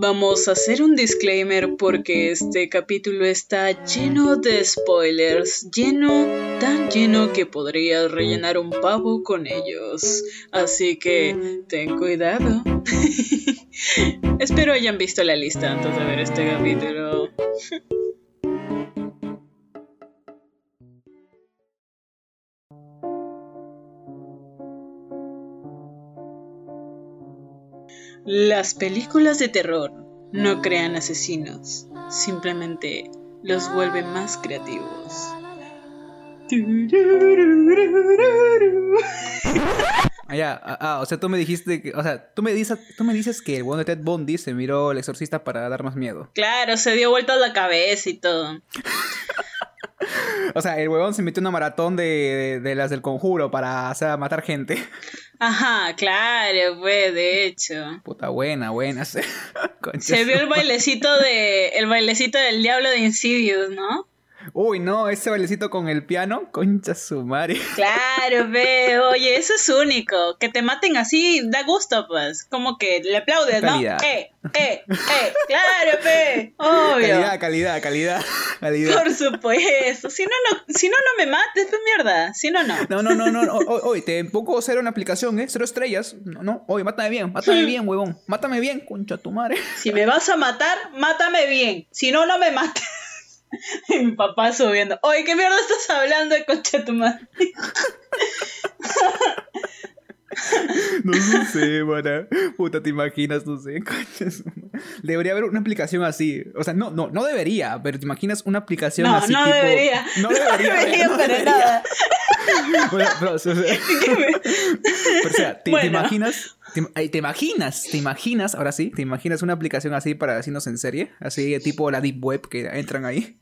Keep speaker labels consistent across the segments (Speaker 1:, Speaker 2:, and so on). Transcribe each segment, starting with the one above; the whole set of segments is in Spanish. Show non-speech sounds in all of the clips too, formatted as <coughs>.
Speaker 1: Vamos a hacer un disclaimer porque este capítulo está lleno de spoilers, lleno, tan lleno que podrías rellenar un pavo con ellos. Así que ten cuidado. <laughs> Espero hayan visto la lista antes de ver este capítulo. <laughs> Las películas de terror no crean asesinos, simplemente los vuelven más creativos.
Speaker 2: Ah, ya, ah, ah, o sea, tú me dijiste que, o sea, tú me dices, tú me dices que el bueno de Ted Bundy se miró el exorcista para dar más miedo.
Speaker 1: Claro, se dio vuelta la cabeza y todo. <laughs>
Speaker 2: o sea, el huevón se metió una maratón de, de, las del conjuro para hacer matar gente.
Speaker 1: Ajá, claro, pues, de hecho.
Speaker 2: Puta buena, buena. <laughs> Se,
Speaker 1: se vio el bailecito de. el bailecito del diablo de Insidious, ¿no?
Speaker 2: Uy, no, ese bailecito con el piano, concha su madre. <laughs>
Speaker 1: Claro, ve, oye, eso es único. Que te maten así da gusto, pues. Como que le aplaudes, ¿no? Eh, eh, eh, claro, ve, obvio.
Speaker 2: Calidad, calidad, calidad, <laughs> calidad.
Speaker 1: Por supuesto. Si no, no, si no, no me mates, pues mierda. Si no, no.
Speaker 2: No, no, no, no. Oye, te pongo cero una aplicación, ¿eh? Cero estrellas. No, no. Oye, mátame bien, mátame bien, huevón. Mátame bien, concha tu madre.
Speaker 1: Si me vas a matar, mátame bien. Si no, no me mates. Y <laughs> mi papá subiendo. Oye, ¿qué mierda estás hablando de coche tu madre? <laughs>
Speaker 2: No sé, mana. Puta, te imaginas, no sé, <laughs> Debería haber una aplicación así. O sea, no, no, no debería, pero te imaginas una aplicación así.
Speaker 1: No, debería.
Speaker 2: No debería.
Speaker 1: No debería, pero nada.
Speaker 2: Bueno, pero, o sea, pero, o sea te, imaginas te, te, imaginas, te imaginas, ahora sí, te imaginas una aplicación así para decirnos en serie, así tipo la Deep Web que entran ahí.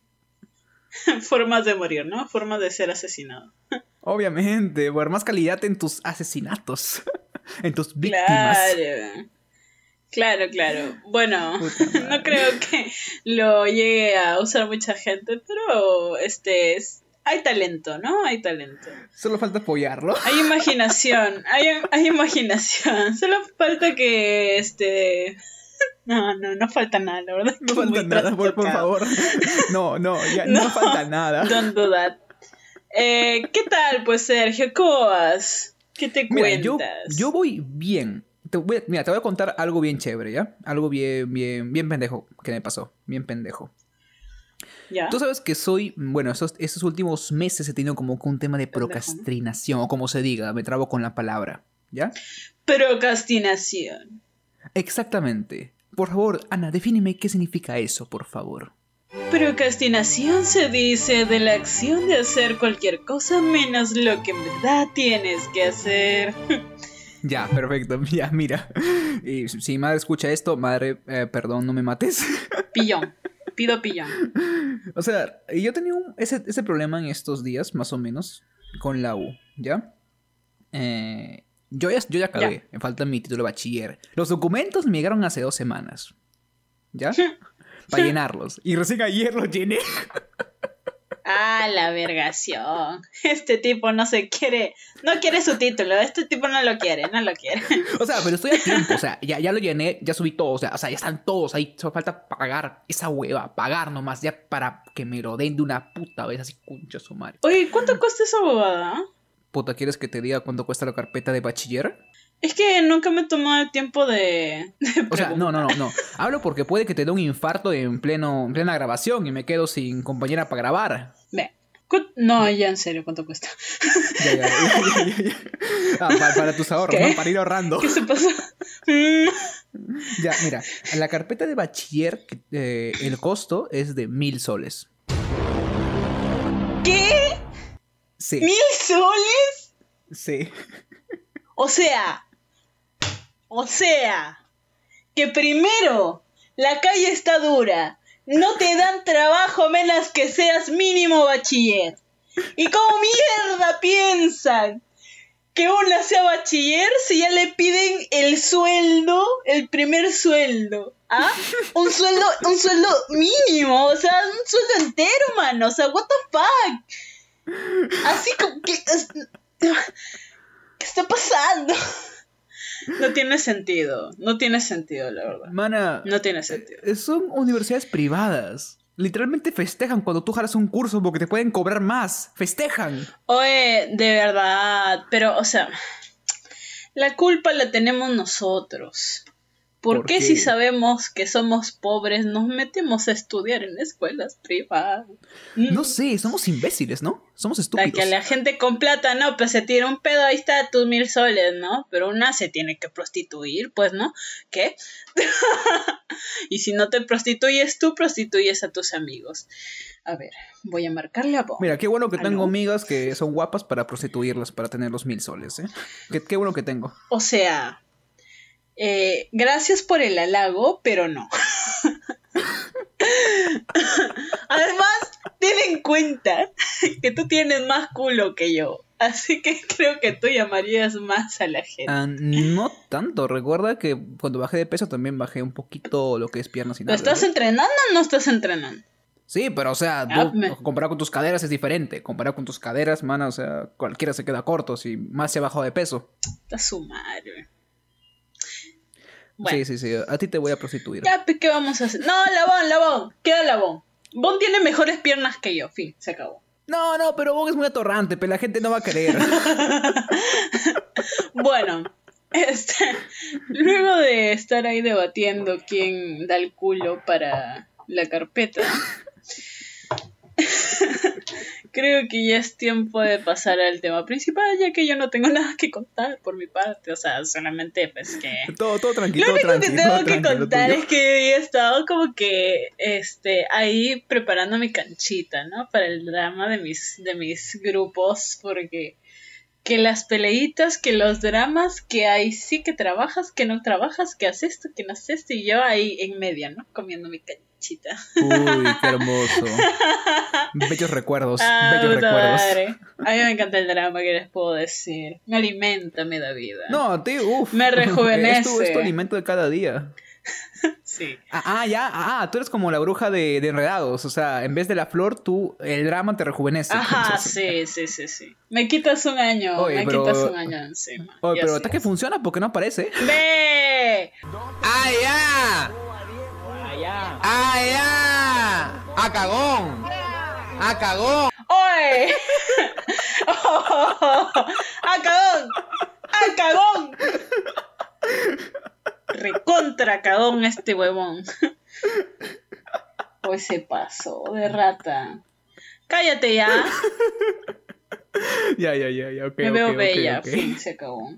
Speaker 2: <laughs>
Speaker 1: Formas de morir, ¿no? Formas de ser asesinado.
Speaker 2: Obviamente, por más calidad en tus asesinatos, <laughs> en tus víctimas.
Speaker 1: Claro. Claro, claro. Bueno, <laughs> no creo que lo llegue a usar mucha gente, pero este es, hay talento, ¿no? Hay talento.
Speaker 2: Solo falta apoyarlo.
Speaker 1: Hay imaginación, hay, hay imaginación. Solo falta que este no, no, no falta nada, la verdad.
Speaker 2: No falta nada, por, favor. No, no, ya no, falta nada.
Speaker 1: Don't do that. Eh, ¿Qué tal, pues, Sergio? ¿Cómo vas? ¿Qué te cuentas?
Speaker 2: Yo, yo voy bien. Te voy, mira, te voy a contar algo bien chévere, ¿ya? Algo bien, bien, bien pendejo que me pasó. Bien pendejo. Tú sabes que soy, bueno, esos, esos últimos meses he tenido como un tema de procrastinación, o como se diga, me trabo con la palabra, ¿ya?
Speaker 1: Procrastinación.
Speaker 2: Exactamente. Por favor, Ana, defíneme qué significa eso, por favor.
Speaker 1: Procrastinación se dice de la acción de hacer cualquier cosa menos lo que en verdad tienes que hacer. <laughs>
Speaker 2: Ya, perfecto. <laughs> Ya, mira. Y si madre escucha esto, madre, eh, perdón, no me mates.
Speaker 1: Pillón pido pillón. <laughs>
Speaker 2: O sea, yo tenía ese, ese, problema en estos días, más o menos, con la U, ¿ya? Eh, yo ya, yo ya acabé, me falta mi título de bachiller. Los documentos me llegaron hace dos semanas, ¿ya? <laughs> Para llenarlos. Y recién ayer los llené. <laughs>
Speaker 1: Ah, la vergación. Este tipo no se quiere, no quiere su título, este tipo no lo quiere, no lo quiere.
Speaker 2: O sea, pero estoy a tiempo, o sea, ya, ya lo llené, ya subí todo, o sea, o sea, ya están todos ahí, solo falta pagar esa hueva, pagar nomás, ya para que me lo den de una puta vez así, concha su madre.
Speaker 1: Oye, ¿cuánto cuesta esa bobada?
Speaker 2: Puta, ¿quieres que te diga cuánto cuesta la carpeta de bachiller?
Speaker 1: Es que nunca me tomó el tiempo de.
Speaker 2: o sea, no, no, no, no. Hablo porque puede que te dé un infarto en pleno, en plena grabación y me quedo sin compañera para grabar.
Speaker 1: Ve. No, ya en serio, ¿cuánto cuesta?
Speaker 2: Ya, ya, ya, <laughs> ah, para, tus ahorros, ¿no? Para ir ahorrando.
Speaker 1: ¿Qué se pasa? <laughs>
Speaker 2: ya, mira, en la carpeta de bachiller eh, el costo es de mil soles.
Speaker 1: ¿Qué?
Speaker 2: Sí.
Speaker 1: ¿Mil soles?
Speaker 2: Sí.
Speaker 1: O sea, o sea, que primero la calle está dura, no te dan trabajo menos que seas mínimo bachiller. ¿Y cómo mierda piensan que una sea bachiller si ya le piden el sueldo, el primer sueldo? ¿Ah? Un sueldo, un sueldo mínimo, o sea, un sueldo entero, mano. O sea, what the fuck. Así como que. ¿Qué está pasando? No tiene sentido. No tiene sentido, la verdad.
Speaker 2: Mana,
Speaker 1: No tiene sentido.
Speaker 2: eh, son universidades privadas. Literalmente festejan cuando tú jalas un curso porque te pueden cobrar más. Festejan.
Speaker 1: Oye, de verdad, pero, o sea, la culpa la tenemos nosotros. ¿Por,
Speaker 2: ¿Por
Speaker 1: qué,
Speaker 2: qué?
Speaker 1: si sabemos que somos pobres nos metemos a estudiar en escuelas privadas?
Speaker 2: No
Speaker 1: Mm.
Speaker 2: sé, somos imbéciles, ¿no? Somos
Speaker 1: La
Speaker 2: estúpidos.
Speaker 1: que la gente con plata, no, pues se tira un pedo, ahí está tus mil soles, ¿no? Pero una se tiene que prostituir, pues, ¿no? ¿Qué? <laughs> y si no te prostituyes tú, prostituyes a tus amigos. A ver, voy a marcarle a vos.
Speaker 2: Mira, qué bueno que tengo
Speaker 1: ¿Aló?
Speaker 2: amigas que son guapas para prostituirlas, para tener los mil soles, ¿eh? Qué, qué bueno que tengo.
Speaker 1: O sea, eh, gracias por el halago, pero no. Además, ten en cuenta que tú tienes más culo que yo. Así que creo que tú llamarías más a la gente.
Speaker 2: Ah, no tanto. Recuerda que cuando bajé de peso también bajé un poquito lo que es piernas y
Speaker 1: ¿Lo
Speaker 2: nalgas,
Speaker 1: estás entrenando o no estás entrenando?
Speaker 2: Sí, pero o sea,
Speaker 1: Ah,
Speaker 2: tú, comparado con tus caderas es diferente. Comparado con tus caderas, mana, o sea, cualquiera se queda corto si más se ha bajado de peso.
Speaker 1: Está su madre. Bueno,
Speaker 2: Sí, sí, sí. A ti te voy a prostituir.
Speaker 1: ya, pues, ¿qué vamos a hacer? No, Labón, Labón, queda Labón. Bon tiene mejores piernas que yo, fin, se acabó.
Speaker 2: No, no, pero vos es muy atorrante, pero la gente no va a querer. <laughs>
Speaker 1: Bueno, este, luego de estar ahí debatiendo quién da el culo para la carpeta, creo que ya es tiempo de pasar al tema principal, ya que yo no tengo <laughs> nada que contar por mi parte, o sea, solamente pues que...
Speaker 2: todo, todo tranquilo,
Speaker 1: Lo único que tengo que contar es que he estado como que este ahí preparando mi canchita, ¿no? Para el drama de mis de mis grupos porque que las peleitas, que los dramas, que ahí sí que trabajas, que no trabajas, que haces esto, que no haces esto y yo ahí en media, ¿no? Comiendo mi canchita.
Speaker 2: Uy, qué <laughs> hermoso. Bellos recuerdos,
Speaker 1: Ah,
Speaker 2: bellos recuerdos.
Speaker 1: madre. A mí me encanta el drama, ¿qué les puedo decir? Me alimenta, me da vida.
Speaker 2: No, a ti, uff.
Speaker 1: Me <laughs> rejuvenece.
Speaker 2: Es tu, es tu alimento de cada día. <laughs>
Speaker 1: Sí.
Speaker 2: Ah, ah, ya, ah, tú eres como la bruja de, de enredados. O sea, en vez de la flor, tú, el drama te rejuvenece.
Speaker 1: Ajá, <laughs> sí, sí, sí, sí. Me quitas un año,
Speaker 2: Oye,
Speaker 1: me
Speaker 2: pero-
Speaker 1: quitas un año encima.
Speaker 2: Oye, pero hasta que funciona porque no aparece.
Speaker 1: ¡Ve!
Speaker 3: ¡Ah, ya! ¡Ah, ya! ¡A cagón! ¡A cagón!
Speaker 1: ¡Oye! <laughs> ¡A cagón! ¡A cagón! Recontra cagón este huevón. Pues se pasó de rata. Cállate ya.
Speaker 2: ya, ya, ya, ya, ok.
Speaker 1: Me veo bella.
Speaker 2: ok.
Speaker 1: Fin, se acabó.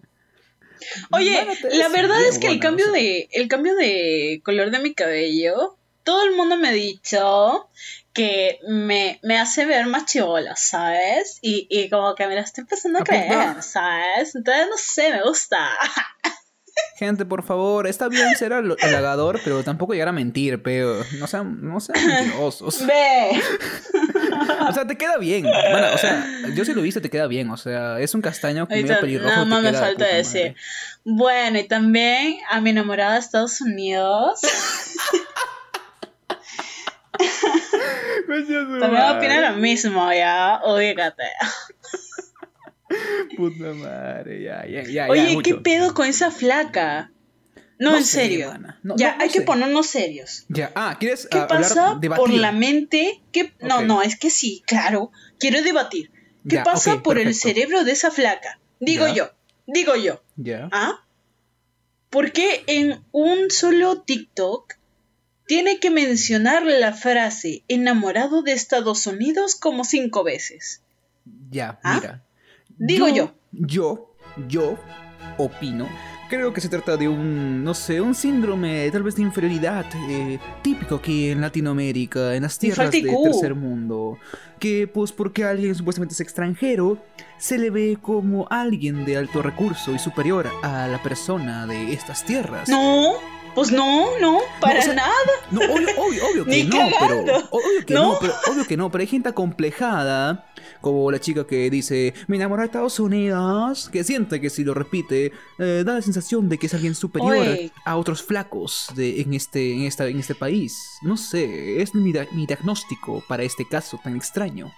Speaker 1: Oye, la verdad es que el cambio
Speaker 2: o sea.
Speaker 1: de el cambio de color de mi cabello, todo el mundo me ha dicho que me, me hace ver más chivola, ¿sabes? Y, y como que me la estoy empezando a creer, ¿sabes? Entonces, no sé, me gusta. <laughs>
Speaker 2: Gente, por favor, está bien ser hal- halagador, pero tampoco llegar a mentir, pero no sean, no sean mentirosos. <laughs>
Speaker 1: Ve.
Speaker 2: O sea, te queda bien. Bueno, o sea, yo sí lo viste, te queda bien. O sea, es un castaño medio
Speaker 1: Ahorita
Speaker 2: pelirrojo.
Speaker 1: nada más me
Speaker 2: de
Speaker 1: falta
Speaker 2: puta
Speaker 1: decir. Bueno, y también a mi enamorada de Estados Unidos. <laughs> También opina lo mismo, ya. Ubícate.
Speaker 2: Puta madre, ya, ya, ya. ya,
Speaker 1: Oye, ¿qué pedo con esa flaca? No,
Speaker 2: No
Speaker 1: en
Speaker 2: sé,
Speaker 1: serio.
Speaker 2: No,
Speaker 1: ya,
Speaker 2: no, no
Speaker 1: hay que ponernos serios.
Speaker 2: Ya, ah, ¿quieres
Speaker 1: ¿Qué
Speaker 2: ah,
Speaker 1: pasa
Speaker 2: debatir?
Speaker 1: por la mente? ¿Qué... No, no, es que sí, claro. Quiero debatir. ¿Qué
Speaker 2: Ya,
Speaker 1: pasa por el cerebro de esa flaca? Digo
Speaker 2: Ya.
Speaker 1: yo, digo yo.
Speaker 2: Ya.
Speaker 1: ¿Ah? ¿Por qué en un solo TikTok tiene que mencionar la frase enamorado de Estados Unidos como cinco veces?
Speaker 2: Ya,
Speaker 1: ¿Ah?
Speaker 2: mira.
Speaker 1: Digo yo.
Speaker 2: Yo, yo opino. Creo que se trata de un, no sé, un síndrome tal vez de inferioridad eh, típico aquí en Latinoamérica, en las tierras del tercer mundo. Que pues porque alguien supuestamente es extranjero, se le ve como alguien de alto recurso y superior a la persona de estas tierras.
Speaker 1: No, pues no, no, para
Speaker 2: o sea,
Speaker 1: nada.
Speaker 2: No, obvio, obvio, obvio <laughs> que
Speaker 1: Ni
Speaker 2: no,
Speaker 1: cagando.
Speaker 2: pero. Obvio que
Speaker 1: ¿No?
Speaker 2: ¿No? pero obvio que no, pero hay gente acomplejada, como la chica que dice, me enamoré de Estados Unidos, que siente que si lo repite, eh, da la sensación de que es alguien superior
Speaker 1: Oye.
Speaker 2: a otros flacos de, en, este, en, esta, en este país. No sé, es mi, mi diagnóstico para este caso tan extraño.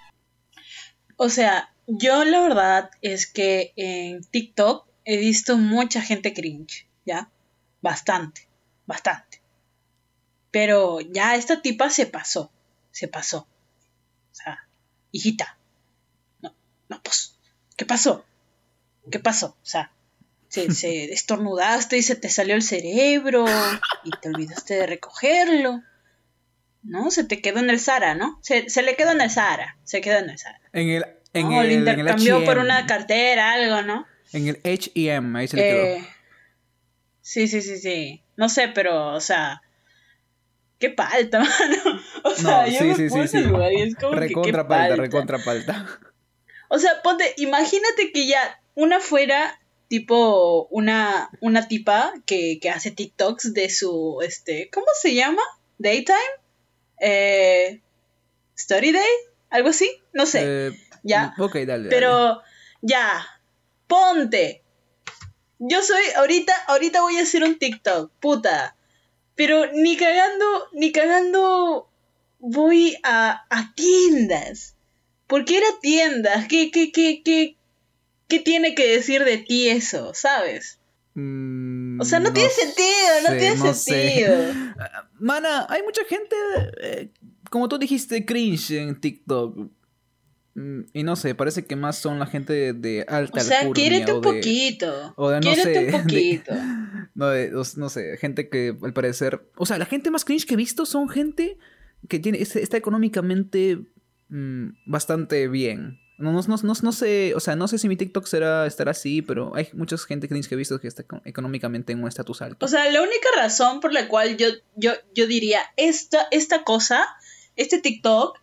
Speaker 1: O sea, yo la verdad es que en TikTok he visto mucha gente cringe, ¿ya? Bastante, bastante. Pero ya esta tipa se pasó, se pasó. O sea, hijita. No, pues, ¿qué pasó? ¿Qué pasó? O sea, se, se <laughs> estornudaste y se te salió el cerebro y te olvidaste de recogerlo. ¿No? Se te quedó en el Sara, ¿no? Se, se le quedó en el Sara, se quedó en el Sara.
Speaker 2: En el. En el,
Speaker 1: lo
Speaker 2: en el
Speaker 1: intercambió por una cartera, algo, ¿no?
Speaker 2: En el HM, ahí se le quedó.
Speaker 1: Eh, sí, sí, sí, sí. No sé, pero, o sea, qué palta, <laughs> mano. O sea,
Speaker 2: No,
Speaker 1: yo
Speaker 2: sí,
Speaker 1: me
Speaker 2: sí,
Speaker 1: puse
Speaker 2: sí.
Speaker 1: lugar y es como que qué
Speaker 2: Recontra palta,
Speaker 1: palta.
Speaker 2: recontra palta.
Speaker 1: O sea, ponte, imagínate que ya una fuera tipo una, una tipa que, que hace TikToks de su, este, ¿cómo se llama? Daytime? Eh, Story Day? ¿Algo así? No sé.
Speaker 2: Eh,
Speaker 1: ya.
Speaker 2: Ok, dale. dale.
Speaker 1: Pero ya, ponte. Yo soy, ahorita, ahorita voy a hacer un TikTok, puta. Pero ni cagando, ni cagando voy a, a tiendas. ¿Por qué era tiendas? ¿Qué, qué, qué, qué, qué tiene que decir de ti eso, sabes?
Speaker 2: Mm,
Speaker 1: O sea, no, tiene sentido, no tiene
Speaker 2: no sé.
Speaker 1: sentido. <laughs>
Speaker 2: Mana, hay mucha gente, eh, como tú dijiste, cringe en TikTok. Mm, Y no sé, parece que más son la gente de, de alta
Speaker 1: O sea, quiérete un poquito.
Speaker 2: o de, no sé,
Speaker 1: un <laughs>
Speaker 2: de-
Speaker 1: poquito.
Speaker 2: No, de- no sé, gente que al parecer... O sea, la gente más cringe que he visto son gente que tiene, es- está económicamente mm, bastante bien. No, no, no, no, no sé, o sea, no sé si mi TikTok será, estará así, pero hay mucha gente cringe que he visto que está eco- económicamente en un estatus alto.
Speaker 1: O sea, la única razón por la cual yo, yo, yo diría esta, esta cosa, este TikTok,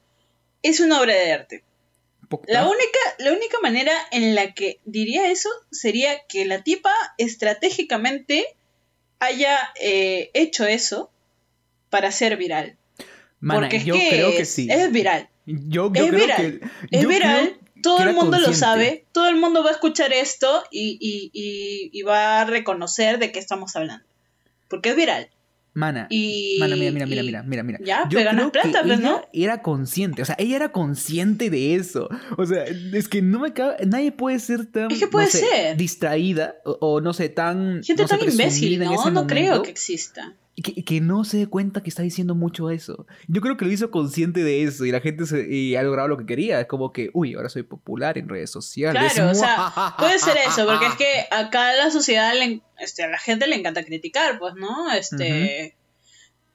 Speaker 1: es una obra de arte. La única, la única manera en la que diría eso sería que la tipa estratégicamente haya eh, hecho eso para ser viral.
Speaker 2: Mana,
Speaker 1: Porque es
Speaker 2: yo
Speaker 1: que
Speaker 2: creo que sí.
Speaker 1: es viral.
Speaker 2: Yo, yo
Speaker 1: es
Speaker 2: creo
Speaker 1: viral.
Speaker 2: que...
Speaker 1: Es
Speaker 2: yo
Speaker 1: viral.
Speaker 2: creo
Speaker 1: Todo el mundo lo sabe. Todo el mundo va a escuchar esto y, y- y- y va a reconocer de qué estamos hablando. Porque es viral.
Speaker 2: Mana, Mana, mira, mira, mira, mira, mira, mira.
Speaker 1: Ya,
Speaker 2: Yo
Speaker 1: pero
Speaker 2: que
Speaker 1: plata, pues,
Speaker 2: ella
Speaker 1: ¿no?
Speaker 2: Era consciente, o sea, ella era consciente de eso. O sea, es que no me cabe, nadie puede ser tan
Speaker 1: Es que puede
Speaker 2: no sé,
Speaker 1: ser.
Speaker 2: distraída o, o no sé, tan
Speaker 1: Gente
Speaker 2: no sé,
Speaker 1: tan imbécil, ¿no? No creo que exista.
Speaker 2: Que, que no se dé cuenta que está diciendo mucho eso. Yo creo que lo hizo consciente de eso y la gente se, y ha logrado lo que quería. Es como que, uy, ahora soy popular en redes sociales.
Speaker 1: Claro, o sea, <laughs> puede ser eso, porque es que <laughs> acá a la sociedad, le este, a la gente le encanta criticar, pues, ¿no? Este,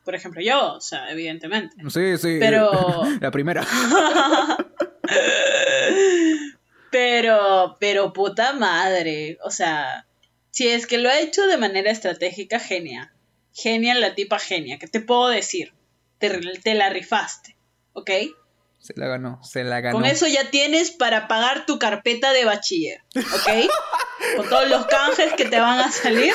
Speaker 1: por ejemplo, yo, o sea, evidentemente.
Speaker 2: Sí, sí. <laughs>
Speaker 1: Pero-
Speaker 2: La primera.
Speaker 1: Pero, pero puta madre, o sea, si es que lo ha hecho de manera estratégica, genia. Genia la tipa genia, ¿qué te puedo decir? Te, te la rifaste, ¿ok?
Speaker 2: Se la ganó, se la ganó.
Speaker 1: Con eso ya tienes para pagar tu carpeta de bachiller, ¿ok? Con todos los canjes que te van a salir,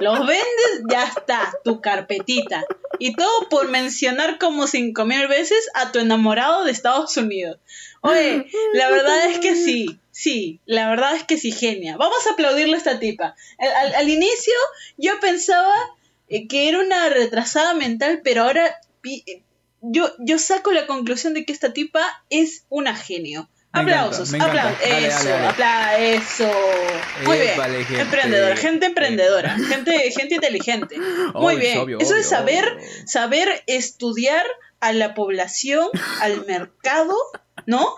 Speaker 1: los vendes, ya está, tu carpetita. Y todo por mencionar como cinco mil veces a tu enamorado de Estados Unidos. Oye, la verdad es que sí, sí, la verdad es que sí, genia. Vamos a aplaudirle a esta tipa. Al, al- al inicio yo pensaba eh, que era una retrasada mental, pero ahora eh, yo, yo saco la conclusión de que esta tipa es una genio.
Speaker 2: Me
Speaker 1: Aplausos,
Speaker 2: encanta.
Speaker 1: aplausos.
Speaker 2: Dale,
Speaker 1: Eso,
Speaker 2: dale, dale.
Speaker 1: apla- eso. Muy bien.
Speaker 2: Gente.
Speaker 1: Emprendedora, gente emprendedora, gente, gente inteligente. <laughs> Muy
Speaker 2: Obvio,
Speaker 1: bien.
Speaker 2: obvio,
Speaker 1: Eso es saber, saber estudiar a la población, al <laughs> mercado, ¿no?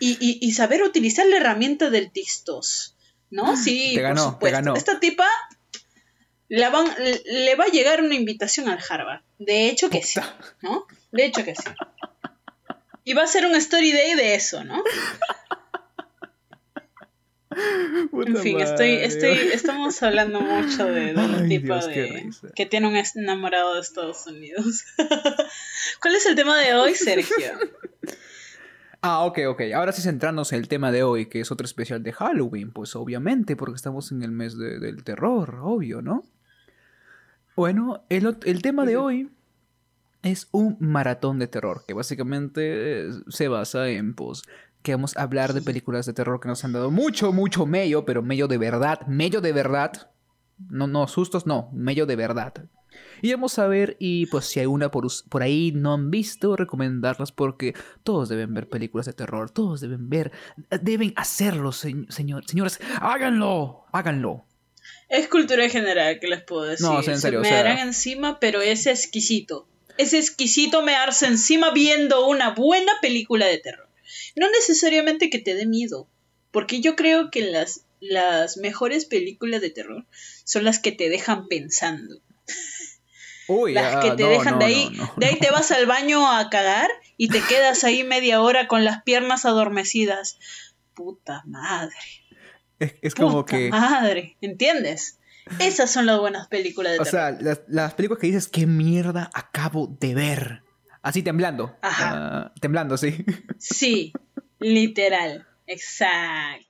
Speaker 1: Y, y- y saber utilizar la herramienta del tistos, ¿no? Sí,
Speaker 2: Te ganó,
Speaker 1: por
Speaker 2: te
Speaker 1: supuesto.
Speaker 2: ganó.
Speaker 1: Esta tipa la van, le va a llegar una invitación al Harvard. De hecho que sí, ¿no? De hecho que sí. Y va a ser un story day de eso, ¿no?
Speaker 2: Puta
Speaker 1: En fin, estoy, estoy, estamos hablando mucho de, de un tipo
Speaker 2: Dios,
Speaker 1: de que tiene un enamorado de Estados Unidos. <laughs> ¿Cuál es el tema de hoy, Sergio? <laughs>
Speaker 2: Ah, ok, ok. Ahora sí centrarnos en el tema de hoy, que es otro especial de Halloween, pues obviamente, porque estamos en el mes de- del terror, obvio, ¿no? Bueno, el, el tema de hoy es un maratón de terror, que básicamente eh, se basa en, pues, que vamos a hablar de películas de terror que nos han dado mucho, mucho mello, pero mello de verdad, mello de verdad. No, no, sustos, no, mello de verdad. Y vamos a ver, y pues si hay una por, por ahí no han visto, recomendarlas porque todos deben ver películas de terror, todos deben ver, deben hacerlo, se- señor, señores, háganlo, háganlo.
Speaker 1: Es cultura general, que les puedo decir?
Speaker 2: No, o sea, en
Speaker 1: Se
Speaker 2: serio, o
Speaker 1: me
Speaker 2: sea-
Speaker 1: darán encima, pero es exquisito. Es exquisito mearse encima viendo una buena película de terror. No necesariamente que te dé miedo, porque yo creo que las, las mejores películas de terror son las que te dejan pensando. <laughs>
Speaker 2: Uy,
Speaker 1: Las
Speaker 2: ah,
Speaker 1: que te
Speaker 2: no,
Speaker 1: dejan
Speaker 2: no,
Speaker 1: de ahí,
Speaker 2: no,
Speaker 1: de ahí te vas al baño a cagar y te quedas ahí media hora con las piernas adormecidas. Puta madre.
Speaker 2: Es, es como que...
Speaker 1: madre, ¿entiendes? Esas son las buenas películas de
Speaker 2: O
Speaker 1: terror.
Speaker 2: sea, las, las películas que dices, ¿qué mierda acabo de ver? Así temblando.
Speaker 1: Ajá.
Speaker 2: Ah, temblando, sí.
Speaker 1: Sí, literal, exacto.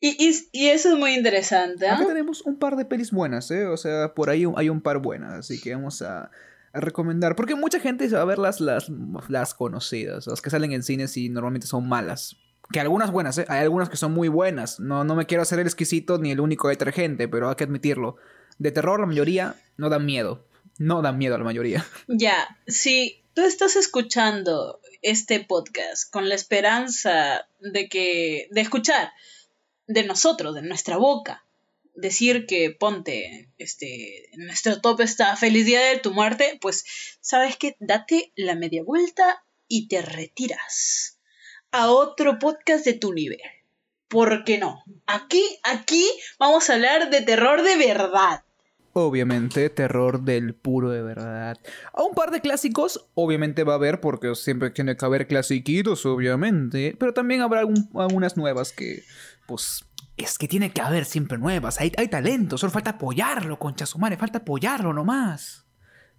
Speaker 1: Y, y- y eso es muy interesante.
Speaker 2: Acá tenemos un par de pelis buenas, ¿eh? O sea, por ahí hay un par buenas, así que vamos a, a recomendar. Porque mucha gente se va a ver las, las, las conocidas, las que salen en cines y normalmente son malas. Que algunas buenas, ¿eh? Hay algunas que son muy buenas. No, no me quiero hacer el exquisito ni el único detergente, pero hay que admitirlo. De terror, la mayoría no dan miedo. No dan miedo a la mayoría. <laughs>
Speaker 1: Ya, si tú estás escuchando este podcast con la esperanza de que, de escuchar de nosotros, de nuestra boca, decir que ponte, este, nuestro top está feliz día de tu muerte, pues, ¿sabes qué? Date la media vuelta y te retiras a otro podcast de tu nivel. ¿Por qué no? Aquí, aquí vamos a hablar de terror de verdad.
Speaker 2: Obviamente, terror del puro de verdad. A un par de clásicos, obviamente va a haber, porque siempre tiene que haber clasiquitos, obviamente. Pero también habrá algún- algunas nuevas que, pues, es que tiene que haber siempre nuevas. Hay, hay talento, solo falta apoyarlo, concha su madre, falta apoyarlo nomás.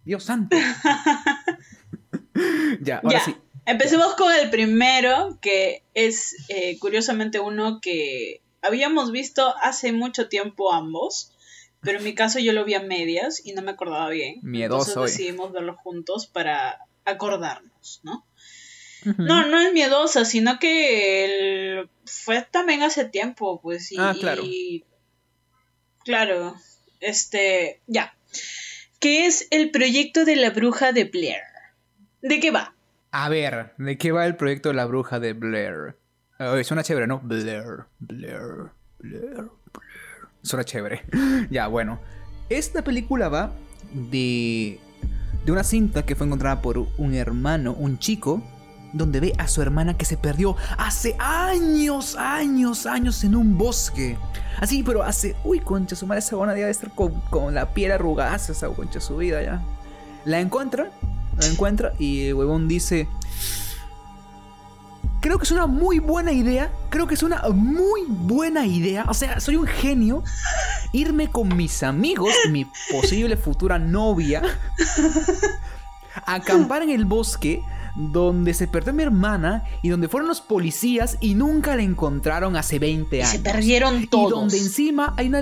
Speaker 2: Dios santo. <laughs> ya, ahora
Speaker 1: ya,
Speaker 2: sí.
Speaker 1: Empecemos con el primero, que es eh, curiosamente uno que habíamos visto hace mucho tiempo ambos, pero en mi caso yo lo vi a medias y no me acordaba bien.
Speaker 2: Miedoso,
Speaker 1: Entonces
Speaker 2: eh.
Speaker 1: decidimos verlo juntos para acordarnos, ¿no? No, no es miedosa, sino que el- fue también hace tiempo, pues. Y,
Speaker 2: Ah, claro.
Speaker 1: y- claro, este, ya. Que es el proyecto de la bruja de Blair. ¿De qué va?
Speaker 2: A ver, ¿de qué va el proyecto de la bruja de Blair? Ay, suena chévere, ¿no? Blair, Blair, Blair, Blair. Suena chévere. <laughs> ya, bueno. Esta película va de, de una cinta que fue encontrada por un hermano, un chico, donde ve a su hermana que se perdió hace años, años, años en un bosque. Así, pero hace... Uy, concha, su madre, esa buena debe estar con, con la piel arrugada, esa concha su vida ya. La encuentra, la encuentra y el huevón dice... Creo que es una muy buena idea. Creo que es una muy buena idea. O sea, soy un genio. Irme con mis amigos mi posible futura novia. A acampar en el bosque donde se perdió mi hermana y donde fueron los policías y nunca la encontraron hace 20
Speaker 1: Y
Speaker 2: años.
Speaker 1: se perdieron todos.
Speaker 2: Y donde encima hay una.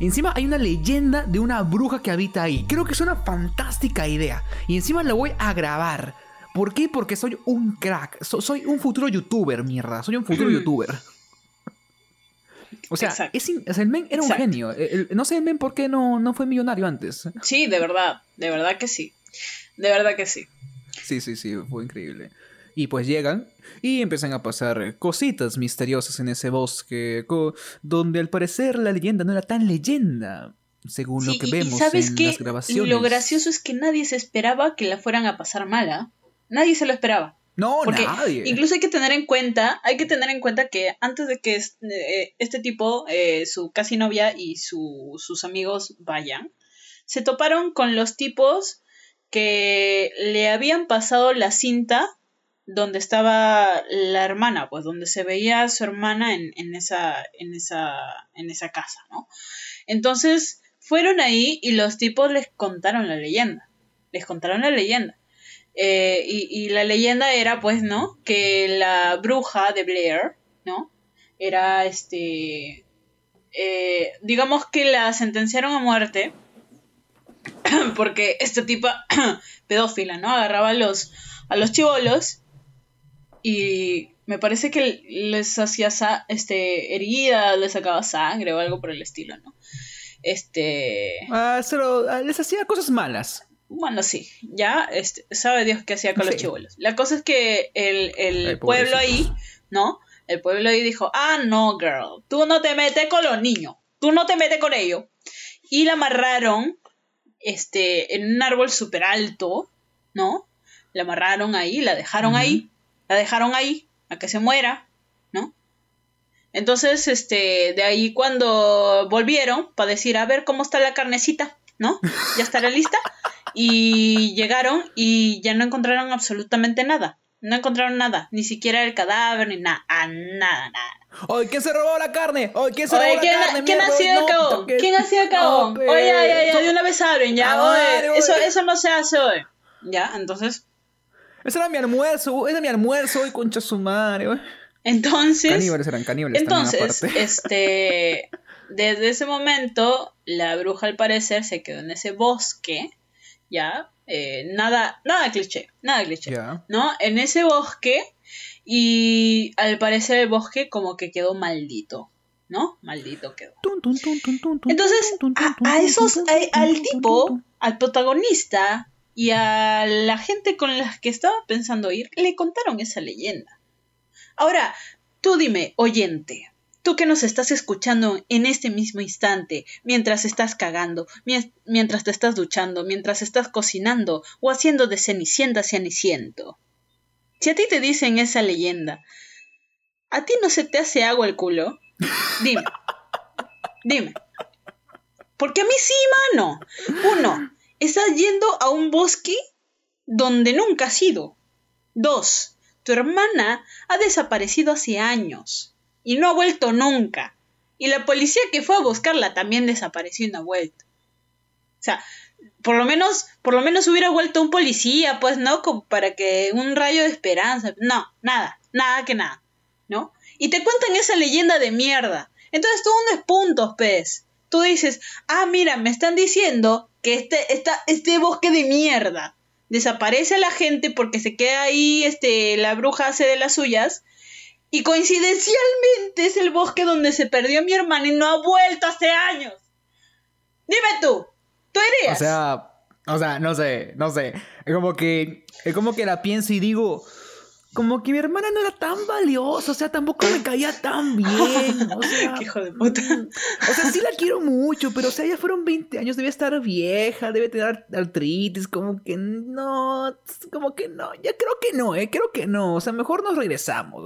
Speaker 2: Encima hay una leyenda de una bruja que habita ahí. Creo que es una fantástica idea. Y encima la voy a grabar. ¿Por qué? Porque soy un crack. So- soy un futuro youtuber, mierda. Soy un futuro youtuber. O sea, es in- o sea, el men era un
Speaker 1: Exacto.
Speaker 2: genio. El- el- no sé el men por qué no, no fue millonario antes.
Speaker 1: Sí, de verdad, de verdad que sí. De verdad que sí.
Speaker 2: Sí, sí, sí, fue increíble. Y pues llegan y empiezan a pasar cositas misteriosas en ese bosque, donde al parecer la leyenda no era tan leyenda, según lo que
Speaker 1: y-
Speaker 2: vemos
Speaker 1: sabes
Speaker 2: en
Speaker 1: qué?
Speaker 2: las grabaciones.
Speaker 1: Lo gracioso es que nadie se esperaba que la fueran a pasar mala. Nadie se lo esperaba.
Speaker 2: No,
Speaker 1: Porque
Speaker 2: nadie.
Speaker 1: incluso hay que tener en cuenta, hay que tener en cuenta que antes de que eh, este tipo, eh, su casi novia y su- sus amigos vayan, se toparon con los tipos que le habían pasado la cinta donde estaba la hermana, pues donde se veía a su hermana en, en esa, en, esa, en esa casa, ¿no? Entonces fueron ahí y los tipos les contaron la leyenda, les contaron la leyenda. Eh, y, y la leyenda era, pues, ¿no? Que la bruja de Blair, ¿no? Era, este... eh, digamos que la sentenciaron a muerte <clears throat> porque esta tipa <clears throat> pedófila, ¿no? Agarraba a los, a los chivolos y me parece que les hacía sa- este, heridas, les sacaba sangre o algo por el estilo, ¿no? este...
Speaker 2: Ah, solo ah, les hacía cosas malas.
Speaker 1: Bueno, sí, ya este, sabe Dios qué hacía con los
Speaker 2: Sí.
Speaker 1: chibolos. La cosa es que el, el
Speaker 2: Ay,
Speaker 1: pueblo ahí. ¿no? El pueblo ahí dijo, ah, no, girl, tú no te metes con los niños, tú no te metes con ellos. Y la amarraron este, en un árbol súper alto, ¿no? La amarraron ahí, la dejaron ahí, la dejaron ahí, a que se muera, ¿no? Entonces, este, de ahí cuando volvieron para decir, a ver cómo está la carnecita, ¿no? Ya estará lista. Y llegaron y ya no encontraron absolutamente nada. No encontraron nada, ni siquiera el cadáver, ni nada, nada, nada.
Speaker 2: ¡Oye, quién se robó la carne! ¡Oye, quién se
Speaker 1: Oye,
Speaker 2: robó
Speaker 1: ¿quién,
Speaker 2: la carne!
Speaker 1: ¿quién ha
Speaker 2: mierda?
Speaker 1: sido el
Speaker 2: No,
Speaker 1: cagón?
Speaker 2: toques.
Speaker 1: ¿Quién ha sido el cagón?
Speaker 2: No,
Speaker 1: Oye, ya, ya,
Speaker 2: pe-
Speaker 1: de una vez abren, ya, oye,
Speaker 2: oye.
Speaker 1: eso, eso no se hace hoy. Ya, entonces,
Speaker 2: Ese era mi almuerzo, ese era mi almuerzo, hoy concha su madre, güey.
Speaker 1: entonces,
Speaker 2: Caníbales eran caníbales
Speaker 1: entonces, este, desde ese momento, la bruja al parecer se quedó en ese bosque, ya, eh, nada, nada cliché, nada cliché.
Speaker 2: Ya.
Speaker 1: ¿no? En ese bosque y al parecer el bosque como que quedó maldito, ¿no? Maldito quedó. Entonces, a, esos, a- al tipo, al protagonista y a la gente con la que estaba pensando ir, le contaron esa leyenda. Ahora, tú dime, oyente, tú que nos estás escuchando en este mismo instante, mientras estás cagando, mien- mientras te estás duchando, mientras estás cocinando o haciendo de cenicienta ceniciento. Si a ti te dicen esa leyenda, ¿a ti no se te hace agua el culo? Dime. Dime. Porque a mí sí, mano. Uno, estás yendo a un bosque donde nunca has ido. Dos, tu hermana ha desaparecido hace años y no ha vuelto nunca. Y la policía que fue a buscarla también desapareció y no ha vuelto. O sea, por lo menos, por lo menos hubiera vuelto un policía, pues, ¿no? Como para que un rayo de esperanza. No, nada, nada que nada, ¿no? Y te cuentan esa leyenda de mierda. Entonces tú hundes puntos, pez. Tú dices, ah, mira, me están diciendo que este, esta, este bosque de mierda desaparece a la gente porque se queda ahí, este, la bruja hace de las suyas. Y coincidencialmente es el bosque donde se perdió mi hermana y no ha vuelto hace años. Dime tú, ¿tú irías?
Speaker 2: O sea, o sea, no sé, no sé. Como que, como que la pienso y digo, como que mi hermana no era tan valiosa, o sea, tampoco me caía tan <laughs> bien. O sea,
Speaker 1: Qué hijo de puta.
Speaker 2: o sea, sí la quiero mucho, pero o sea, ya fueron 20 años, debe estar vieja, debe tener artritis, como que no, como que no, ya creo que no, eh, creo que no, o sea, mejor nos regresamos.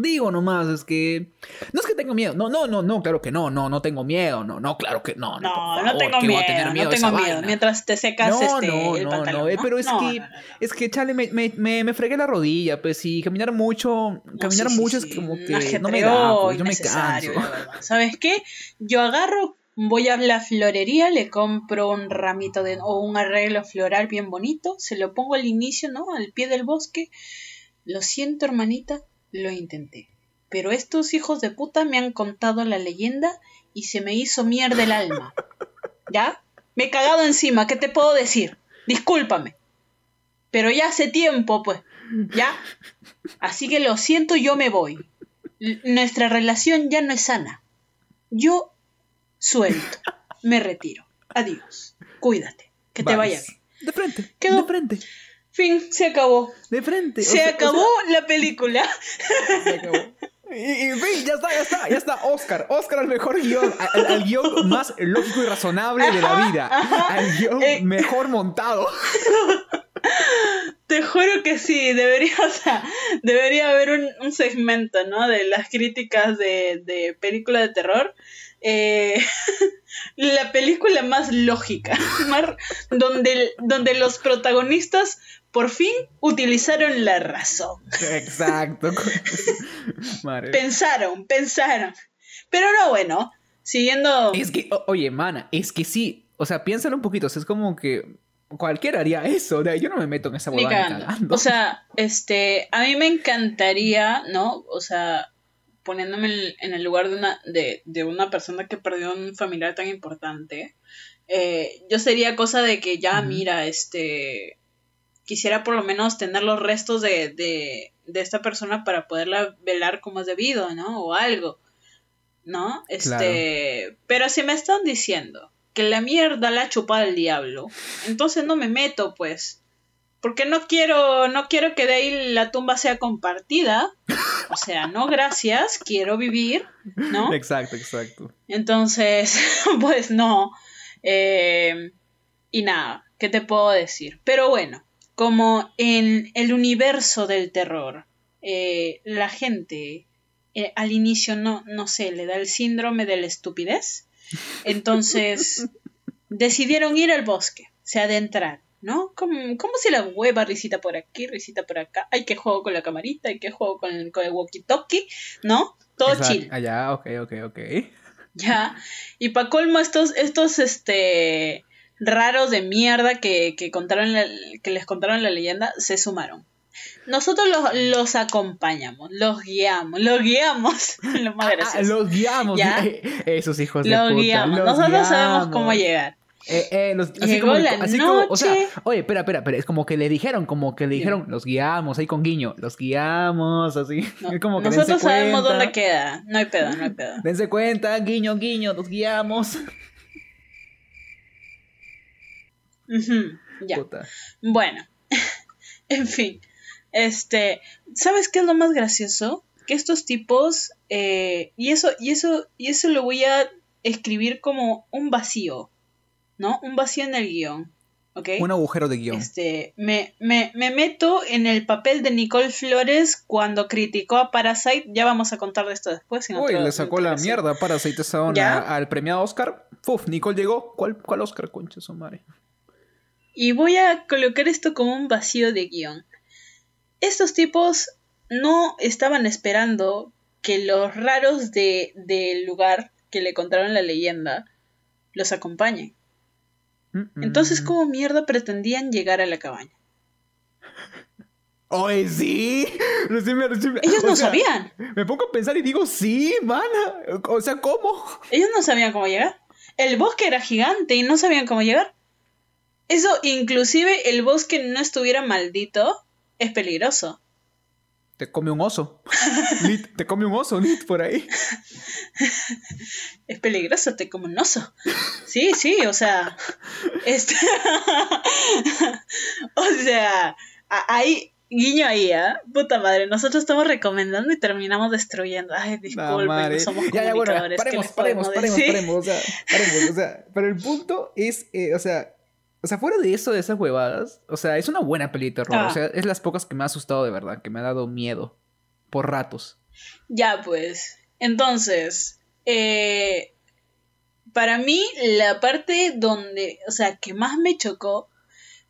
Speaker 2: Digo nomás, es que, no es que tengo miedo, no, no, no, no, claro que no, no, no tengo miedo, no, no, claro que no, no,
Speaker 1: No,
Speaker 2: por
Speaker 1: no
Speaker 2: favor,
Speaker 1: tengo
Speaker 2: ¿qué voy
Speaker 1: miedo,
Speaker 2: a tener
Speaker 1: no
Speaker 2: miedo de
Speaker 1: tengo miedo.
Speaker 2: vaina?
Speaker 1: Mientras te secas
Speaker 2: No,
Speaker 1: este,
Speaker 2: no,
Speaker 1: el
Speaker 2: no,
Speaker 1: pantalón,
Speaker 2: no, eh,
Speaker 1: ¿no?
Speaker 2: pero es
Speaker 1: No,
Speaker 2: que,
Speaker 1: no, no, no.
Speaker 2: es que, chale, me, me, me, me fregué la rodilla, pues, y caminar mucho, caminar
Speaker 1: sí, sí,
Speaker 2: mucho
Speaker 1: sí,
Speaker 2: es como que no me da, pues, yo me canso.
Speaker 1: ¿Sabes qué? Yo agarro, voy a la florería, le compro un ramito de, o un arreglo floral bien bonito, se lo pongo al inicio, ¿no? Al pie del bosque. Lo siento, hermanita, lo intenté. Pero estos hijos de puta me han contado la leyenda y se me hizo mierda el alma. ¿Ya? Me he cagado encima, ¿qué te puedo decir? Discúlpame. Pero ya hace tiempo, pues. ¿Ya? Así que lo siento, yo me voy. L- nuestra relación ya no es sana. Yo suelto. Me retiro. Adiós. Cuídate. Que te vaya bien.
Speaker 2: De frente,
Speaker 1: Quedó.
Speaker 2: de frente,
Speaker 1: Fin, se acabó.
Speaker 2: de frente. o
Speaker 1: Se
Speaker 2: o
Speaker 1: acabó
Speaker 2: sea,
Speaker 1: la película.
Speaker 2: se acabó. Y, fin, ya está, ya está, ya está. Oscar, Oscar al mejor guion, al, al guion más lógico y razonable de la vida, al guion
Speaker 1: Eh.
Speaker 2: mejor montado. <laughs>
Speaker 1: Te juro que sí, debería, <laughs> o sea, debería haber un, un segmento, ¿no? De las críticas de, de película de terror. Eh, <laughs> la película más lógica, <laughs> más- donde, donde los protagonistas por fin utilizaron la razón.
Speaker 2: Exacto. Madre.
Speaker 1: Pensaron, pensaron. Pero no, bueno, siguiendo...
Speaker 2: Es que, o- oye, mana, es que sí. O sea, piénsalo un poquito. o sea, es como que cualquiera haría eso. de yo no me meto en esa
Speaker 1: cagando. O sea, este, a mí me encantaría, ¿no? O sea, poniéndome en- el lugar de una, de, de una persona que perdió un familiar tan importante, eh, yo sería cosa de que ya, mira, este, quisiera por lo menos tener los restos de, de, de esta persona para poderla velar como es debido, ¿no? O algo, ¿no? Este, pero si me están diciendo que la mierda la ha chupado el diablo. Entonces no me meto, pues. Porque no quiero, no quiero que de ahí la tumba sea compartida. O sea, no gracias, quiero vivir, ¿no?
Speaker 2: Exacto, exacto.
Speaker 1: Entonces, <laughs> pues no. Eh, y nada, ¿qué te puedo decir? Pero bueno, como en el universo del terror, eh, la gente eh, al inicio no, no sé, le da el síndrome de la estupidez. Entonces decidieron ir al bosque, se adentraron. ¿no? Como, si la hueva risita por aquí, risita por acá. Hay que juego con la camarita, hay que juego con el, con el walkie-talkie, ¿no? Todo chill.
Speaker 2: Allá, ah, ok, ok, ok.
Speaker 1: Ya. Y pa' colmo, estos, estos, este raros de mierda que, que contaron que les contaron la leyenda se sumaron. Nosotros los, los acompañamos, los guiamos, los guiamos. <laughs> Lo más ah, gracioso.
Speaker 2: los guiamos, <laughs> esos hijos de
Speaker 1: puta. Guiamos. Nosotros sabemos cómo llegar.
Speaker 2: Eh, eh, los, así como, así Como, o sea, oye, espera, espera, espera, es como que le dijeron, como que le dijeron, los guiamos, ahí con guiño, los guiamos, así. <laughs> como que
Speaker 1: nosotros sabemos dónde queda, no hay pedo, no hay pedo.
Speaker 2: Dense cuenta, guiño, guiño, los guiamos.
Speaker 1: ya. Bueno, en fin, este, ¿sabes qué es lo más gracioso? Que estos tipos, eh, y eso, y eso, y eso lo voy a escribir como un vacío ¿no? Un vacío en el guion. ¿ok?
Speaker 2: Un agujero de guion.
Speaker 1: Este, me, me, me, meto en el papel de Nicole Flores cuando criticó a Parasite. Ya vamos a contar de esto después.
Speaker 2: Uy, le sacó la mierda a Parasite al premiado Oscar. Uf, Nicole llegó. ¿Cuál, cuál Oscar, concha su madre?
Speaker 1: Y voy a colocar esto como un vacío de guion. Estos tipos no estaban esperando que los raros de, del lugar que le contaron la leyenda los acompañen. Entonces, ¿cómo mierda pretendían llegar a la cabaña? <laughs>
Speaker 2: Oye, sí. <laughs>
Speaker 1: Ellos no sabían.
Speaker 2: Me pongo a pensar y digo, sí, mana. O sea, ¿cómo?
Speaker 1: Ellos no sabían cómo llegar. El bosque era gigante y no sabían cómo llegar. Eso, inclusive el bosque no estuviera maldito, es peligroso.
Speaker 2: Te come un oso. te come un oso, Nit, por ahí.
Speaker 1: Es peligroso, te come un oso. Sí, sí, o sea. Este... <laughs> o sea, ahí, guiño ahí, ¿eh? Puta madre, nosotros estamos recomendando y terminamos destruyendo. Ay, disculpen, no, somos ya, ya, bueno, paremos, paremos,
Speaker 2: paremos, paremos, o sea, paremos, o sea, pero el punto es, eh, o sea, o sea, fuera de eso, de esas huevadas, o sea, es una buena peli de terror. O ah. sea, es las pocas que me ha asustado de verdad, que me ha dado miedo. Por ratos.
Speaker 1: Ya, pues. Entonces, eh, para mí, la parte donde, o sea, que más me chocó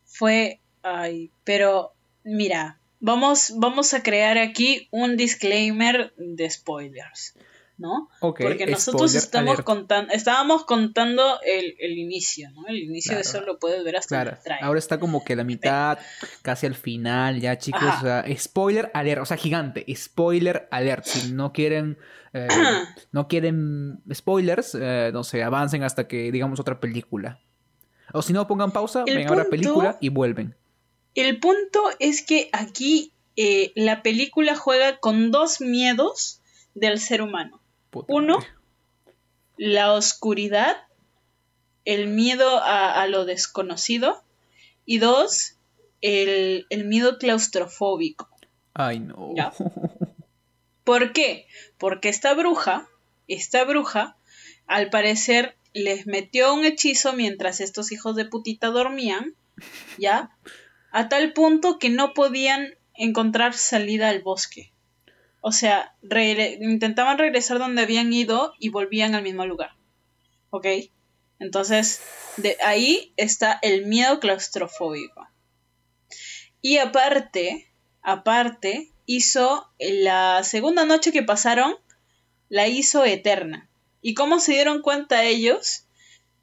Speaker 1: fue. Ay, pero mira, vamos, vamos a crear aquí un disclaimer de spoilers. ¿No? Porque nosotros estamos contando, estábamos contando el, inicio, ¿no? El inicio de eso lo puedes ver hasta
Speaker 2: claro. Ahora está como que la mitad, casi al final, ya chicos, o sea, spoiler alert, o sea, gigante, spoiler alert. Si no quieren, eh, <clears throat> no quieren spoilers, eh, no sé, avancen hasta que digamos otra película. O si no, pongan pausa, ven a la película y vuelven.
Speaker 1: El punto es que aquí eh, la película juega con dos miedos del ser humano. Uno, la oscuridad, el miedo a, lo desconocido. Y dos, el, miedo claustrofóbico.
Speaker 2: Ay, no. <laughs>
Speaker 1: ¿Por qué? Porque esta bruja, esta bruja, al parecer les metió un hechizo mientras estos hijos de putita dormían, ¿ya? A tal punto que no podían encontrar salida al bosque. O sea, intentaban regresar donde habían ido y volvían al mismo lugar. ¿Ok? Entonces, de ahí está el miedo claustrofóbico. Y aparte, aparte, hizo la segunda noche que pasaron, la hizo eterna. ¿Y cómo se dieron cuenta ellos?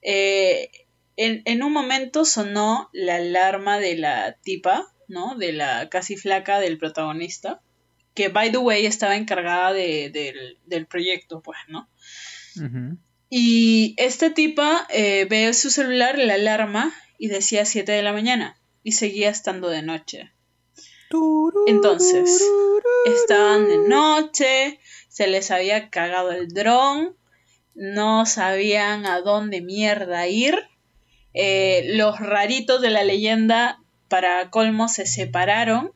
Speaker 1: Eh, en, en, un momento sonó la alarma de la tipa, ¿no? De la casi flaca del protagonista que by the way estaba encargada de, del, proyecto, pues, ¿no? Y esta tipa eh, ve su celular, la alarma, y decía 7 de la mañana, y seguía estando de noche. Entonces, estaban de noche, se les había cagado el dron, no sabían a dónde mierda ir. Eh, los raritos de la leyenda, para colmo, se separaron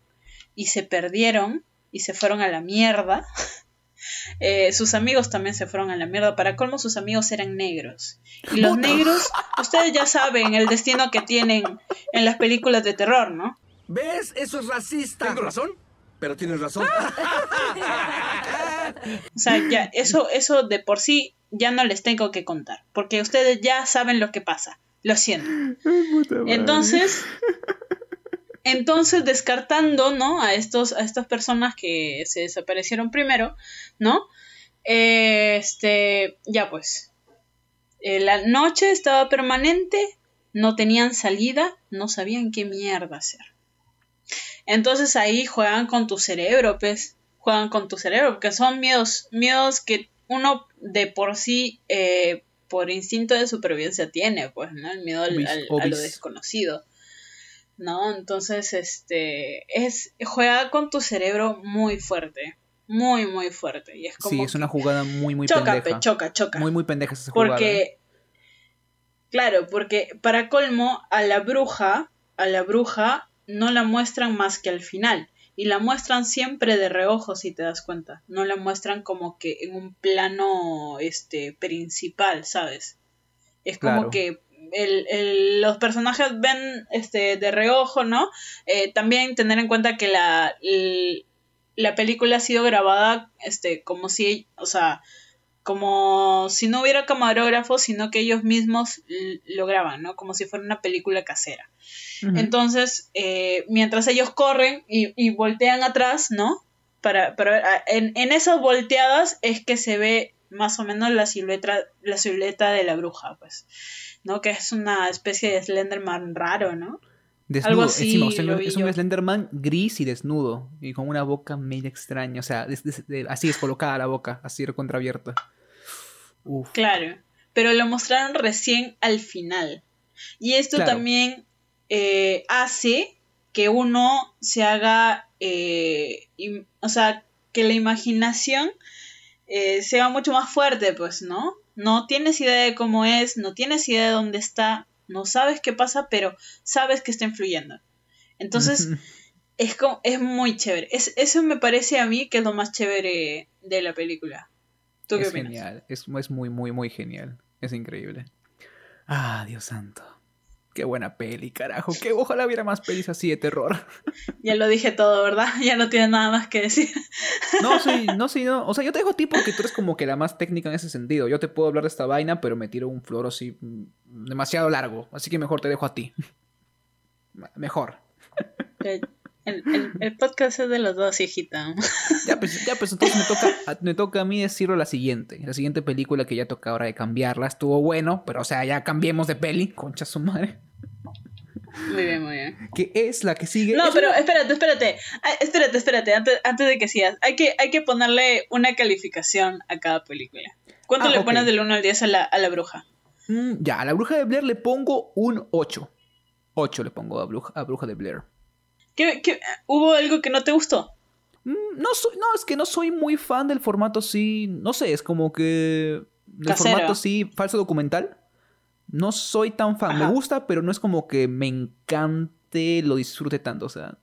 Speaker 1: y se perdieron y se fueron a la mierda. <laughs> Eh, sus amigos también se fueron a la mierda. Para colmo, sus amigos eran negros. Y los negros, ustedes ya saben el destino que tienen en las películas de terror, ¿no?
Speaker 4: ¿Ves? Eso es racista.
Speaker 5: ¿Tengo razón? Pero tienes razón. <laughs>
Speaker 1: O sea, ya, eso, eso de por sí ya no les tengo que contar. Porque ustedes ya saben lo que pasa. Lo siento. Entonces, entonces descartando, ¿no? A estos, a estas personas que se desaparecieron primero, ¿no? Este, ya pues. Eh, la noche estaba permanente, no tenían salida, no sabían qué mierda hacer. Entonces ahí juegan con tu cerebro, pues. Juegan con tu cerebro, porque son miedos, miedos que uno de por sí, eh, por instinto de supervivencia tiene, pues, ¿no? El miedo al- al- a lo desconocido. ¿No? Entonces, este, es, juega con tu cerebro muy fuerte. Muy, muy fuerte. Y es como
Speaker 2: Sí, es una jugada muy, muy
Speaker 1: choca,
Speaker 2: pendeja.
Speaker 1: pe, choca, choca.
Speaker 2: Muy, muy pendeja esa jugada. ¿eh?
Speaker 1: Porque, claro, porque para colmo, a la bruja, a la bruja no la muestran más que al final. Y la muestran siempre de reojo, si te das cuenta. No la muestran como que en un plano este principal, ¿sabes? Es como
Speaker 2: Claro.
Speaker 1: que el- el- los personajes ven este de reojo, ¿no? Eh, también tener en cuenta que la, la película ha sido grabada este como si, o sea, como si no hubiera camarógrafos, sino que ellos mismos lo graban, ¿no? Como si fuera una película casera. Entonces, eh, mientras ellos corren y, y voltean atrás, ¿no? Para, para en, en esas volteadas es que se ve más o menos la silueta, la silueta de la bruja, pues, ¿no? Que es una especie de Slenderman raro, ¿no?
Speaker 2: Desnudo,
Speaker 1: algo así
Speaker 2: encima, o sea, es un
Speaker 1: yo.
Speaker 2: Slenderman gris y desnudo. Y con una boca medio extraña. O sea, des- des- de- así es colocada la boca, así contraabierta. Uf.
Speaker 1: Claro, pero lo mostraron recién al final. Y esto
Speaker 2: Claro.
Speaker 1: también eh, hace que uno se haga, eh, o sea, que la imaginación eh, sea mucho más fuerte, pues, ¿no? No tienes idea de cómo es, no tienes idea de dónde está, no sabes qué pasa, pero sabes que está influyendo. Entonces, es, como, es muy chévere. Es, eso me parece a mí que es lo más chévere de la película. ¿Tú qué
Speaker 2: es
Speaker 1: opinas?
Speaker 2: genial. Es, es muy, muy, muy genial. Es increíble. Ah, Dios santo. Qué buena peli, carajo. Que ojalá hubiera más pelis así de terror. <laughs>
Speaker 1: Ya lo dije todo, ¿verdad? <laughs> Ya no tiene nada más que decir.
Speaker 2: No, <laughs> sí, no, sí, no. O sea, yo te dejo a ti porque tú eres como que la más técnica en ese sentido. Yo te puedo hablar de esta vaina, pero me tiro un floro así mm, demasiado largo. Así que mejor te dejo a ti. Mejor.
Speaker 1: El, el- el podcast es de los dos, hijita. <laughs>
Speaker 2: Ya, pues, ya, pues entonces me toca, me toca a mí decirlo la siguiente. La siguiente película que ya toca ahora de cambiarla. Estuvo bueno, pero o sea, ya cambiemos de peli. Concha su madre.
Speaker 1: Muy bien, muy bien.
Speaker 2: Que es la que sigue.
Speaker 1: No,
Speaker 2: Es
Speaker 1: pero
Speaker 2: una-
Speaker 1: espérate, espérate. Ah, espérate, espérate. Antes, antes de que sigas, hay que, hay que ponerle una calificación a cada película. ¿Cuánto
Speaker 2: Ah,
Speaker 1: le pones del 1 al 10 a la, a la bruja?
Speaker 2: Mm, ya, a la bruja de Blair le pongo un 8. 8 le pongo a bruja, a bruja de Blair.
Speaker 1: ¿Qué, qué- hubo algo que no te gustó?
Speaker 2: Mm, No, soy, no, es que no soy muy fan del formato así. No sé, es como que. Del formato así, falso documental. No soy tan fan.
Speaker 1: Ajá.
Speaker 2: Me gusta, pero no es como que me encante, lo disfrute tanto. O sea,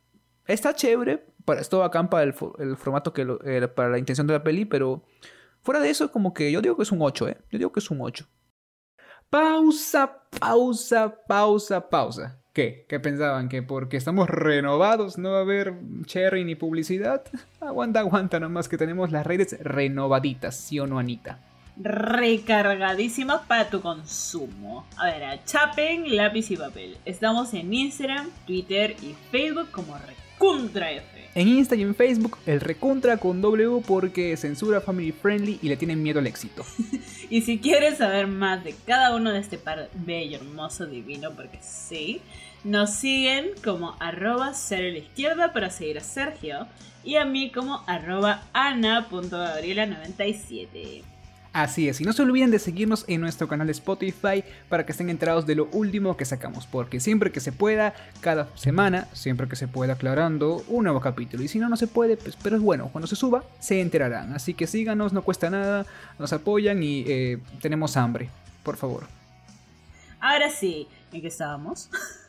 Speaker 2: está chévere. Para, es todo bacán para el, fo- el formato que lo- eh, para la intención de la peli, pero fuera de eso, como que yo digo que es un 8, ¿eh? Yo digo que es un 8. Pausa, pausa, pausa, pausa. ¿Qué? ¿Qué pensaban? ¿Que porque estamos renovados no va a haber cherry ni publicidad? <laughs> Aguanta, aguanta, nomás que tenemos las redes renovaditas, ¿sí o no, Anita?
Speaker 1: Recargadísimas para tu consumo. A ver, a chapen, lápiz y papel. Estamos en Instagram, Twitter y Facebook como RecuntraF.
Speaker 2: En Insta y en Facebook, el recontra con W porque censura family friendly y le tienen miedo al éxito. <laughs>
Speaker 1: Y si quieres saber más de cada uno de este par bello, hermoso, divino, porque sí, nos siguen como arroba cero a la izquierda para seguir a Sergio y a mí como arroba ana.gabriela97.
Speaker 2: Así es, y no se olviden de seguirnos en nuestro canal de Spotify para que estén enterados de lo último que sacamos, porque siempre que se pueda, cada semana, siempre que se pueda aclarando un nuevo capítulo, y si no, no se puede, pues, pero es bueno, cuando se suba, se enterarán, así que síganos, no cuesta nada, nos apoyan y eh, tenemos hambre, por favor.
Speaker 1: Ahora sí, ¿en qué estábamos? <laughs>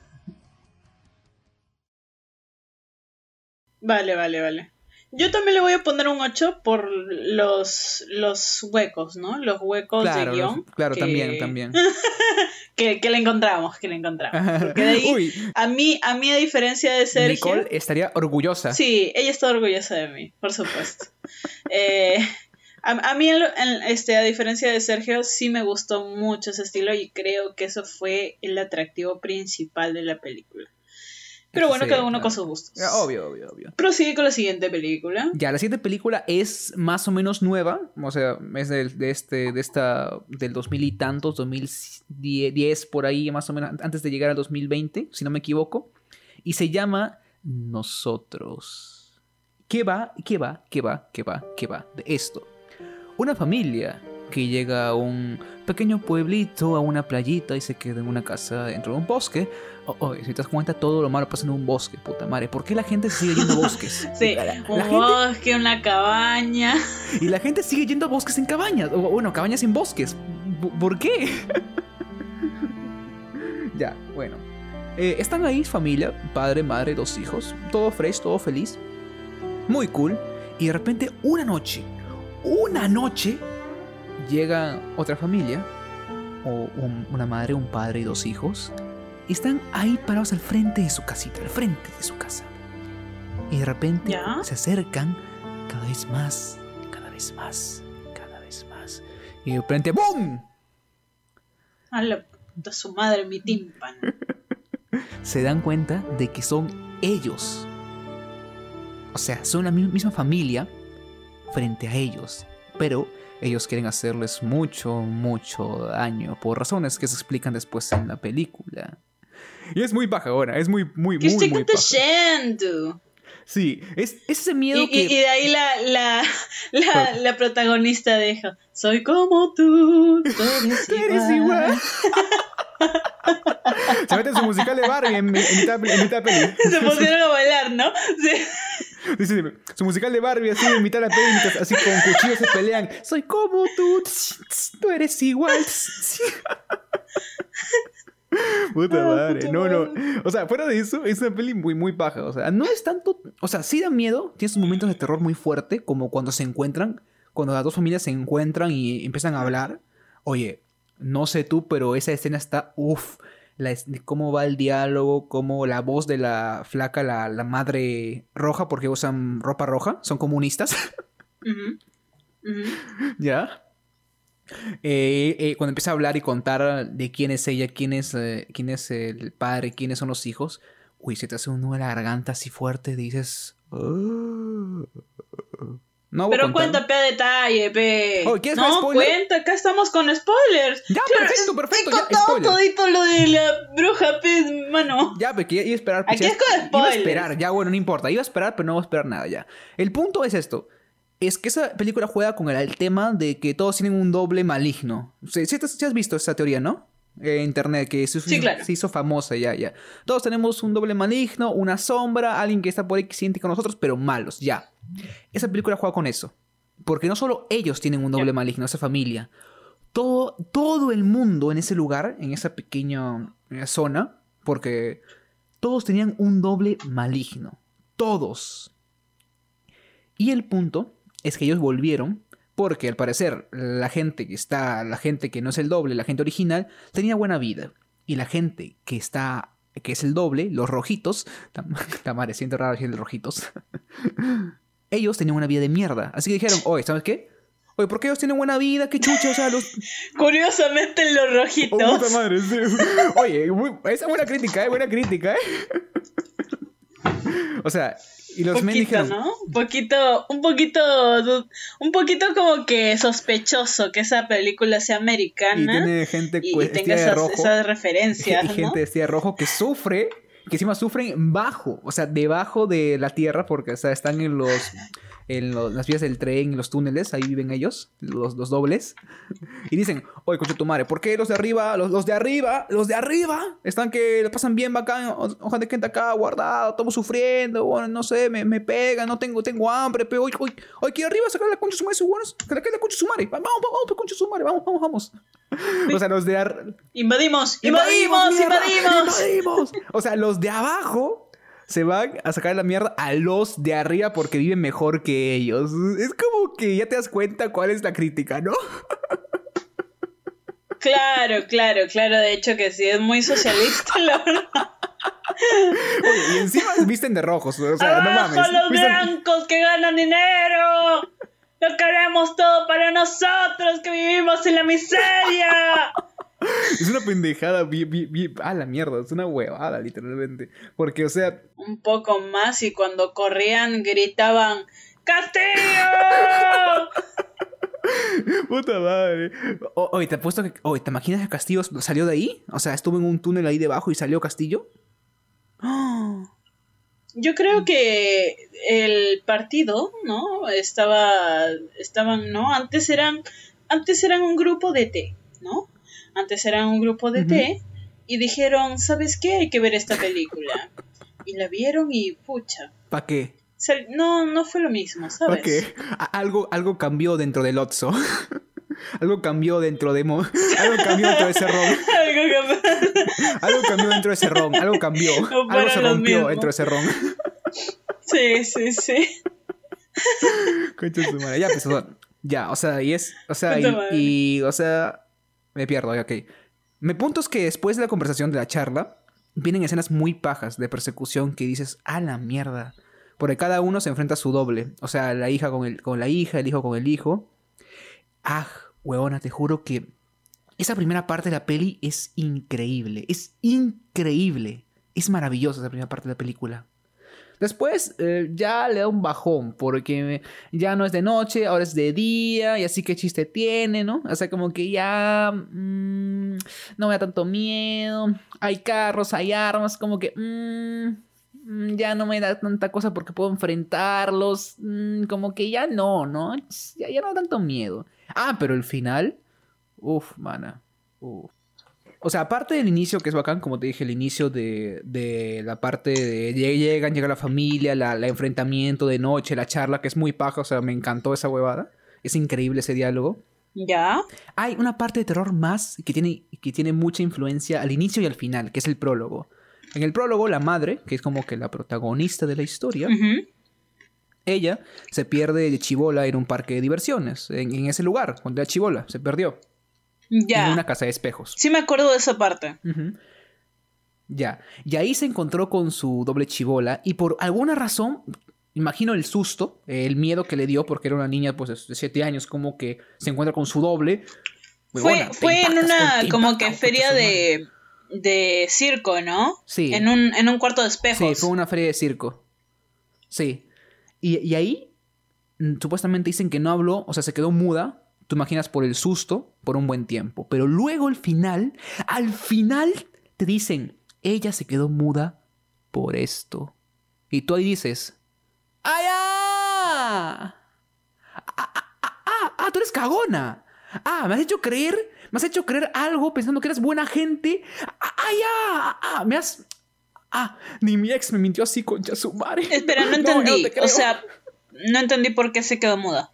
Speaker 1: vale, vale, vale. Yo también le voy a poner un 8 por los, los huecos, ¿no? Los huecos
Speaker 2: Claro,
Speaker 1: de guion.
Speaker 2: los- claro,
Speaker 1: que-
Speaker 2: también, también. <laughs>
Speaker 1: que, que le encontramos, que le encontramos. Porque de <laughs> ahí,
Speaker 2: Uy,
Speaker 1: a mí, a mí, a diferencia de Sergio.
Speaker 2: Nicole estaría orgullosa.
Speaker 1: Sí, ella está orgullosa de mí, por supuesto. <laughs> Eh, a, a mí, en- este, a diferencia de Sergio, sí me gustó mucho ese estilo y creo que eso fue el atractivo principal de la película. Pero bueno,
Speaker 2: Sí,
Speaker 1: cada uno con sus gustos.
Speaker 2: Ah, Obvio, obvio, obvio.
Speaker 1: Prosigue con la siguiente película.
Speaker 2: Ya, la siguiente película es más o menos nueva, o sea, es del, de este, de esta, del 2000 y tantos, 2010 por ahí, más o menos, antes de llegar al 2020, si no me equivoco, y se llama Nosotros. ¿Qué va, qué va, qué va, qué va, qué va de esto? Una familia que llega a un pequeño pueblito, a una playita y se queda en una casa dentro de un bosque. Oh, oh, si te das cuenta, todo lo malo pasa en un bosque, puta madre. ¿Por qué la gente sigue yendo a bosques? <laughs>
Speaker 1: Sí,
Speaker 2: La- la
Speaker 1: un bosque, una cabaña. <laughs>
Speaker 2: y la gente sigue yendo a bosques en cabañas. O bueno, cabañas en bosques. ¿Por- ¿Por qué? <laughs> ya, bueno. Eh, están ahí familia, padre, madre, dos hijos. Todo fresh, todo feliz. Muy cool. Y de repente, una noche, una noche, llega otra familia. O un- una madre, un padre y dos hijos. Y están ahí parados al frente de su casita, al frente de su casa. Y de repente
Speaker 1: ¿Ya?
Speaker 2: se acercan cada vez más, cada vez más, cada vez más. Y de repente ¡BOOM!
Speaker 1: A la puta su madre, mi tímpano. <laughs>
Speaker 2: Se dan cuenta de que son ellos. O sea, son la mi- misma familia frente a ellos. Pero ellos quieren hacerles mucho, mucho daño. Por razones que se explican después en la película. Y es muy baja ahora, es muy, muy,
Speaker 1: ¿Qué
Speaker 2: muy, muy baja. Sí, es, es ese miedo
Speaker 1: Y,
Speaker 2: que...
Speaker 1: y- de ahí la, la, la, la protagonista deja, soy como tú, <laughs> tú eres igual.
Speaker 2: eres igual. <laughs> Se mete en su musical de Barbie en, en mitad, en mitad peli.
Speaker 1: Se pusieron a bailar, ¿no? Sí.
Speaker 2: Dice, su musical de Barbie así la peli, mientras así con cuchillos se pelean. Soy como tú, tú eres igual. Puta
Speaker 1: Ah,
Speaker 2: madre,
Speaker 1: puta
Speaker 2: no, no. O sea, fuera de eso, es una peli muy, muy baja. O sea, no es tanto. O sea, sí da miedo, tiene sus momentos de terror muy fuerte, como cuando se encuentran, cuando las dos familias se encuentran y empiezan a hablar. Oye, no sé tú, pero esa escena está. Uff. La, cómo va el diálogo, cómo la voz de la flaca, la, la madre roja, porque usan ropa roja, son comunistas. <laughs> ¿ya? Eh, eh, cuando empieza a hablar y contar de quién es ella, quién es, eh, quién es el padre, quiénes son los hijos, uy, se te hace un nudo en la garganta así fuerte, dices... "Ah". No a
Speaker 1: Pero cuenta, pe, detalle, pe.
Speaker 2: Oh, ¿quieres
Speaker 1: no, cuenta, acá estamos con spoilers.
Speaker 2: Ya, perfecto, perfecto,
Speaker 1: He
Speaker 2: ya,
Speaker 1: contado
Speaker 2: spoiler.
Speaker 1: todito lo de la bruja, pe, mano.
Speaker 2: Ya, porque iba a esperar.
Speaker 1: Aquí es con
Speaker 2: Iba a
Speaker 1: spoilers.
Speaker 2: esperar, ya, bueno, no importa. Iba a esperar, pero no voy a esperar nada ya. El punto es esto. Es que esa película juega con el, el tema de que todos tienen un doble maligno. Sí, te- sí has visto esa teoría, ¿no? Eh, internet, que se,
Speaker 1: Sí, claro.
Speaker 2: se hizo famosa ya, ya. Todos tenemos un doble maligno, una sombra, alguien que está por ahí que siente con nosotros, pero malos, ya. Esa película juega con eso. Porque no solo ellos tienen un doble maligno, esa familia. Todo, todo el mundo en ese lugar, en esa pequeña eh, zona, porque todos tenían un doble maligno. Todos. Y el punto es que ellos volvieron porque al parecer la gente que está, la gente que no es el doble, la gente original, tenía buena vida. Y la gente que está, que es el doble, los rojitos, la <laughs> madre, siento raro decir rojitos. <laughs> ellos tenían una vida de mierda. Así que dijeron, oye, ¿sabes qué? Oye, ¿por qué ellos tienen buena vida? ¿Qué chucha? O sea, los... <laughs>
Speaker 1: Curiosamente los rojitos.
Speaker 2: Oh, puta madre, sí. Oye, muy- esa es buena crítica, ¿eh? Buena crítica, ¿eh? <laughs> O sea, y los men
Speaker 1: poquito,
Speaker 2: dijeron...
Speaker 1: ¿no? Un poquito, un poquito, un poquito como que sospechoso que esa película sea americana
Speaker 2: Y tiene gente
Speaker 1: y- y tenga esas,
Speaker 2: rojo.
Speaker 1: esas referencias, <laughs>
Speaker 2: y
Speaker 1: ¿no?
Speaker 2: gente de rojo que sufre, que encima sufren bajo, o sea, debajo de la tierra, porque o sea, están en los en lo- las vías del tren, en los túneles, ahí viven ellos, los, los dobles. Y dicen, oye, coche tu madre, ¿por qué los de arriba, los, los de arriba, los de arriba, están que lo pasan bien bacán, ojalá de gente acá guardado, estamos sufriendo, bueno, no sé, me, me pegan, no tengo, tengo hambre, pero hoy, hoy, hoy aquí arriba sacar la concha su madre, buenos, que la concha su madre, vamos, vamos, vamos, concha su madre, vamos, vamos, vamos. O sea, los de ar-
Speaker 1: Invadimos, invadimos, invadimos.
Speaker 2: invadimos. O sea, los de abajo se van a sacar la mierda a los de arriba porque viven mejor que ellos. Es como que ya te das cuenta cuál es la crítica, ¿no?
Speaker 1: Claro, claro, claro. De hecho que sí, es muy socialista, la verdad.
Speaker 2: Oye, y encima visten de rojos. O sea, no
Speaker 1: ¡Abajo
Speaker 2: mames.
Speaker 1: los
Speaker 2: Visten-
Speaker 1: blancos que ganan dinero! ¡Lo queremos todo para nosotros que vivimos en la miseria! <laughs>
Speaker 2: Es una pendejada. bi- bi- bi- Ah, la mierda. Es una huevada, literalmente. Porque, o sea,
Speaker 1: Un poco más y cuando corrían gritaban ¡Castillo! <laughs>
Speaker 2: Puta madre. Oye, te apuesto que. Oye, ¿te imaginas que Castillo salió de ahí? O sea, estuvo en un túnel ahí debajo y salió Castillo. <gasps>
Speaker 1: Yo creo que el partido, ¿no? Estaba, estaban, ¿no? Antes eran, antes eran un grupo de té, ¿no? Antes eran un grupo de
Speaker 2: Ujú.
Speaker 1: té y dijeron, ¿sabes qué? Hay que ver esta película. Y la vieron y pucha.
Speaker 2: ¿Para qué?
Speaker 1: No, no fue lo mismo, ¿sabes?
Speaker 2: ¿Para qué? Algo, algo cambió dentro del Otso. <laughs> algo cambió dentro de. Mo- algo cambió dentro de ese ron. <laughs>
Speaker 1: Algo
Speaker 2: cambió dentro de ese ron. Algo cambió.
Speaker 1: No
Speaker 2: algo se rompió dentro de ese ron.
Speaker 1: sí, sí, sí. <laughs>
Speaker 2: Ya, pues, o sea, ya, o sea, y es, o sea, y, y, o sea, me pierdo, ok. Mi punto es que después de la conversación de la charla, vienen escenas muy pajas de persecución que dices, a la mierda. Porque cada uno se enfrenta a su doble. O sea, la hija con, el, con la hija, el hijo con el hijo. Ah, huevona, te juro que esa primera parte de la peli es increíble. Es increíble. Es maravillosa esa primera parte de la película. Después eh, ya le da un bajón porque ya no es de noche, ahora es de día y así que chiste tiene, ¿no? O sea, como que ya mm, no me da tanto miedo, hay carros, hay armas, como que mm, mm, ya no me da tanta cosa porque puedo enfrentarlos, como que ya no, ¿no? Ya, ya no da tanto miedo. Ah, pero el final, uff, mana, uff. O sea, aparte del inicio, que es bacán, como te dije, el inicio de, de la parte de lle- llegan, llega la familia, la, la enfrentamiento de noche, la charla, que es muy paja, o sea, me encantó esa huevada. Es increíble ese diálogo.
Speaker 1: ¿Ya?
Speaker 2: Hay una parte de terror más que tiene, que tiene mucha influencia al inicio y al final, que es el prólogo. En el prólogo, la madre, que es como que la protagonista de la historia, ella se pierde de chivola en un parque de diversiones, en, en ese lugar, cuando era chivola, se perdió,
Speaker 1: Ya.
Speaker 2: en una casa de espejos.
Speaker 1: Sí me acuerdo de esa parte.
Speaker 2: Ujú. Ya. Y ahí se encontró con su doble chivola y por alguna razón, imagino el susto, el miedo que le dio porque era una niña pues de 7 años como que se encuentra con su doble.
Speaker 1: Fue,
Speaker 2: Huevona,
Speaker 1: fue en una como que feria de, de circo, ¿no?
Speaker 2: Sí.
Speaker 1: En un, en un cuarto de espejos.
Speaker 2: Sí, fue una feria de circo. Sí. Y, y ahí mm, supuestamente dicen que no habló, o sea, se quedó muda. Tú imaginas por el susto, por un buen tiempo. Pero luego al final, al final te dicen, ella se quedó muda por esto. Y tú ahí dices, ¡ay, ah! ¡Ah, ah, ah, ah, ah, tú eres cagona! ¡Ah, me has hecho creer! Me has hecho creer algo pensando que eres buena gente. ¡Ah, ah! ¡Ah, me has... Ah, ni mi ex me mintió así, concha su madre.
Speaker 1: Espera, no <laughs> entendí. o sea, no entendí por qué se quedó muda.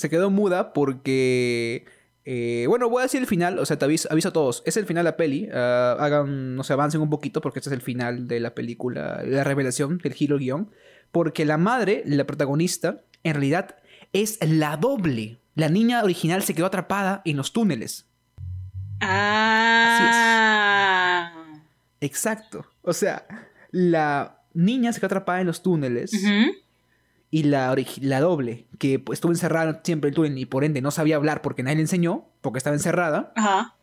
Speaker 2: Se quedó muda porque... eh, bueno, voy a decir el final, o sea, te aviso, aviso a todos. Es el final de la peli. ah, hagan, no sé, avancen un poquito porque este es el final de la película, la revelación, el giro guion. Porque la madre, la protagonista, en realidad es la doble. La niña original se quedó atrapada en los túneles.
Speaker 1: Ah.
Speaker 2: Exacto. O sea, la niña se quedó atrapada en los túneles.
Speaker 1: Ujú.
Speaker 2: Y la, doble, que pues, estuvo encerrada siempre en el túnel y por ende no sabía hablar porque nadie le enseñó, porque estaba encerrada,
Speaker 1: Ajá.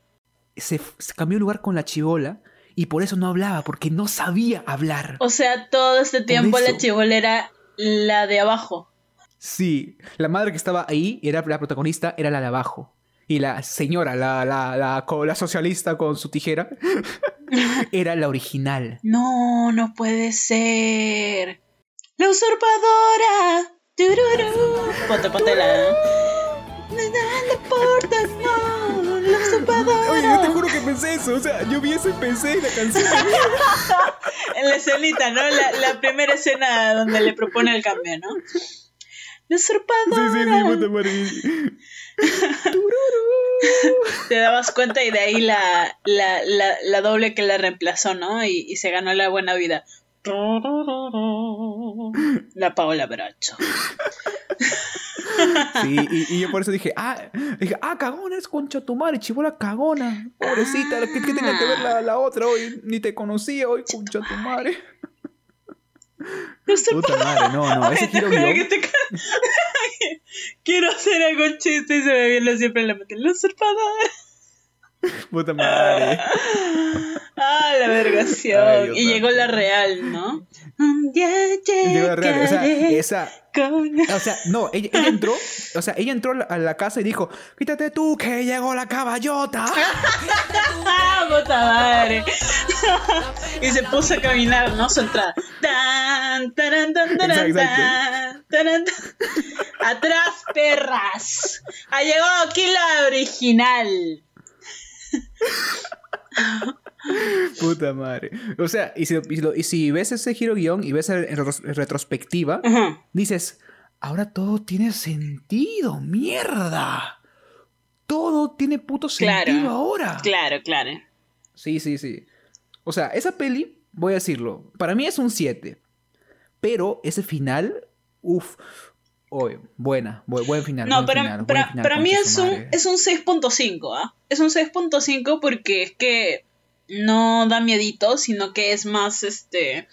Speaker 2: se, cambió de lugar con la chivola y por eso no hablaba, porque no sabía hablar.
Speaker 1: O sea, todo este tiempo la chivola era la de abajo.
Speaker 2: Sí, la madre que estaba ahí, era la protagonista, era la de abajo. Y la señora, la, la, la socialista con su tijera, <laughs> era la original.
Speaker 1: No, no puede ser. La usurpadora. Tururú. Ponte, ponte la. Importa, no. La usurpadora.
Speaker 2: Oye, yo te juro que pensé eso. O sea, yo vi eso y pensé en la canción. <laughs>
Speaker 1: En la escenita, ¿no? La, la primera escena donde le propone el cambio, ¿no? La
Speaker 2: Sí, sí,
Speaker 1: usurpadora.
Speaker 2: sí, puta madre.
Speaker 1: Te dabas cuenta y de ahí la, la, la, la doble que la reemplazó, ¿no? Y, y se ganó la buena vida. La Paola Bracho. <laughs>
Speaker 2: Sí, y, y yo por eso dije, ah, dije, ah, cagona, es concha tu madre, chibola cagona. Pobrecita, ¿qué, qué que ver la, la otra hoy? Ni te conocía hoy, concha tu madre. Puta madre, no, no, ese giro guion.
Speaker 1: que te <laughs> Quiero hacer algún chiste y se me viene siempre en la mente. La usurpadora. <laughs>
Speaker 2: Puta madre.
Speaker 1: Ah, la vergación.
Speaker 2: Ay,
Speaker 1: y llegó la real, ¿no? Un día
Speaker 2: Llegó la real, o sea, esa,
Speaker 1: con- <laughs>
Speaker 2: o sea, no, ella, ella entró, o sea, ella entró a la, casa y dijo, quítate tú que llegó la caballota.
Speaker 1: ¡Ah, <laughs> puta madre! y se puso a caminar, ¿no? Su entrada. Tan, taran, tan, taran,
Speaker 2: Exacto,
Speaker 1: tan, taran, tan. Atrás, perras. Ha llegado aquí la original. <laughs>
Speaker 2: Puta madre. O sea, y si, y lo- y si ves ese giro guion y ves en, retros- en retrospectiva, dices, ahora todo tiene sentido, mierda. Todo tiene puto sentido
Speaker 1: Claro.
Speaker 2: ahora.
Speaker 1: Claro, claro.
Speaker 2: Sí, sí, sí. O sea, esa peli, voy a decirlo, para mí es un 7. Pero ese final, uff, oye, buena, bu- buen final.
Speaker 1: No,
Speaker 2: buen
Speaker 1: para,
Speaker 2: final, buen
Speaker 1: para,
Speaker 2: final,
Speaker 1: para mí es un, es un 6.5, ¿ah? Es un 6.5 porque es que no da miedito, sino que es más este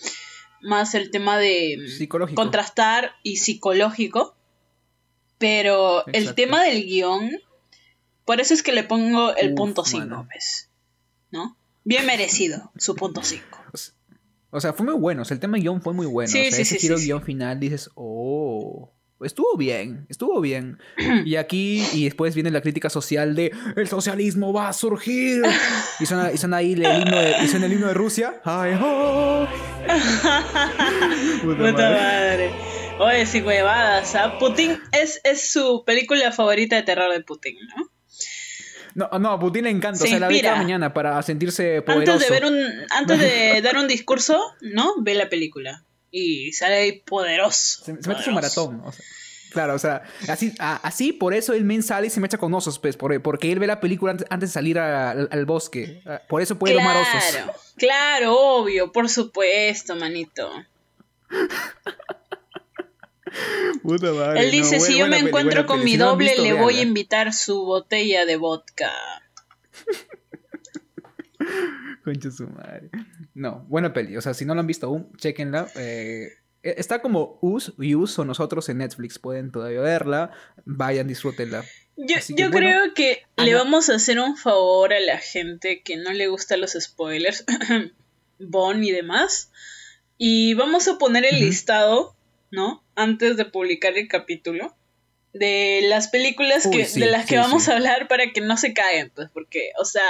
Speaker 1: más el tema de
Speaker 2: Psicológico.
Speaker 1: contrastar y psicológico. Pero el tema del guion, por eso es que le pongo el
Speaker 2: Uf,
Speaker 1: punto 5,
Speaker 2: mano.
Speaker 1: pues. ¿No? Bien merecido, su punto 5.
Speaker 2: O sea, fue muy bueno. O sea, el tema guion fue muy bueno.
Speaker 1: Sí,
Speaker 2: o sea,
Speaker 1: sí,
Speaker 2: ese
Speaker 1: sí,
Speaker 2: giro guion final dices, oh, estuvo bien, estuvo bien. <clears throat> y aquí, y después viene la crítica social de el socialismo va a surgir. <laughs> y suena, y suena ahí el himno de, y suena el himno de Rusia. Ay, oh. <laughs> Puta
Speaker 1: Puta
Speaker 2: madre.
Speaker 1: madre. Oye, sí, huevadas, ¿ah? Putin es, es su película favorita de terror de Putin, ¿no?
Speaker 2: No, no, a Putin le encanta.
Speaker 1: Se
Speaker 2: o sea, la ve cada mañana para sentirse poderoso.
Speaker 1: Antes de ver un, antes de <laughs> dar un discurso, ¿no? Ve la película. Y sale ahí poderoso.
Speaker 2: Se, se mete su maratón. o sea. Claro, o sea, así, a- así por eso el men sale y se me echa con osos, pues, por- porque él ve la película antes, antes de salir a- al, al bosque. Por eso puede domar osos.
Speaker 1: Claro, claro, obvio, por supuesto, manito.
Speaker 2: Puta madre,
Speaker 1: Él dice, si yo me
Speaker 2: peli,
Speaker 1: encuentro con
Speaker 2: peli.
Speaker 1: mi
Speaker 2: Si
Speaker 1: doble,
Speaker 2: visto,
Speaker 1: le voy a invitar su botella de vodka. <laughs>
Speaker 2: Concha su madre. No, buena peli. O sea, si no lo han visto aún, chequenla. Eh, eh, está como Us y Us o nosotros en Netflix. Pueden todavía verla. Vayan, disfrútenla.
Speaker 1: Yo,
Speaker 2: Así que,
Speaker 1: yo
Speaker 2: bueno,
Speaker 1: creo que le
Speaker 2: Ana-
Speaker 1: vamos a hacer un favor a la gente que no le gustan los spoilers, <clears throat> Bon y demás. Y vamos a poner el listado, ¿no? Antes de publicar el capítulo. De las películas
Speaker 2: Uy,
Speaker 1: que,
Speaker 2: sí,
Speaker 1: de las que
Speaker 2: sí,
Speaker 1: vamos a hablar para que no se caigan, pues, porque, o sea,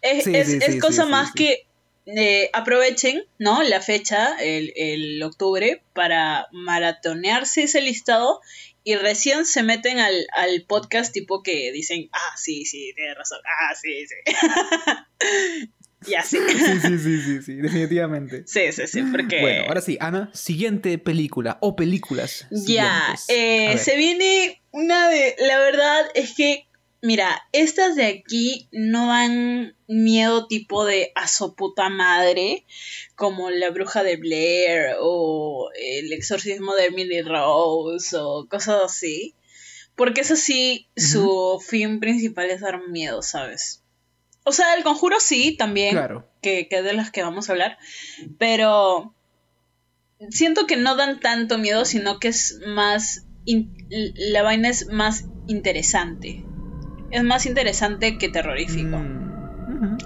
Speaker 1: es,
Speaker 2: Sí,
Speaker 1: es- es
Speaker 2: sí,
Speaker 1: cosa más que eh, aprovechen, ¿no? La fecha, el, el octubre, para maratonearse ese listado y recién se meten al, al podcast tipo que dicen, ah, sí, sí, tienes razón, ah, sí, sí. <laughs> y así.
Speaker 2: Sí, sí, sí, sí, sí, definitivamente.
Speaker 1: Sí, sí, sí, porque...
Speaker 2: Bueno, ahora sí, Ana, siguiente película o películas.
Speaker 1: Ya, eh, se viene una de... La verdad es que, mira, estas de aquí no dan miedo tipo de a su puta madre, como La Bruja de Blair o El Exorcismo de Emily Rose o cosas así. Porque eso sí, su fin principal es dar miedo, ¿sabes? O sea, el conjuro sí, también
Speaker 2: Claro.
Speaker 1: que, que de las que vamos a hablar, pero siento que no dan tanto miedo, sino que es más, la vaina es más interesante. Es más interesante que terrorífico.
Speaker 2: Mm.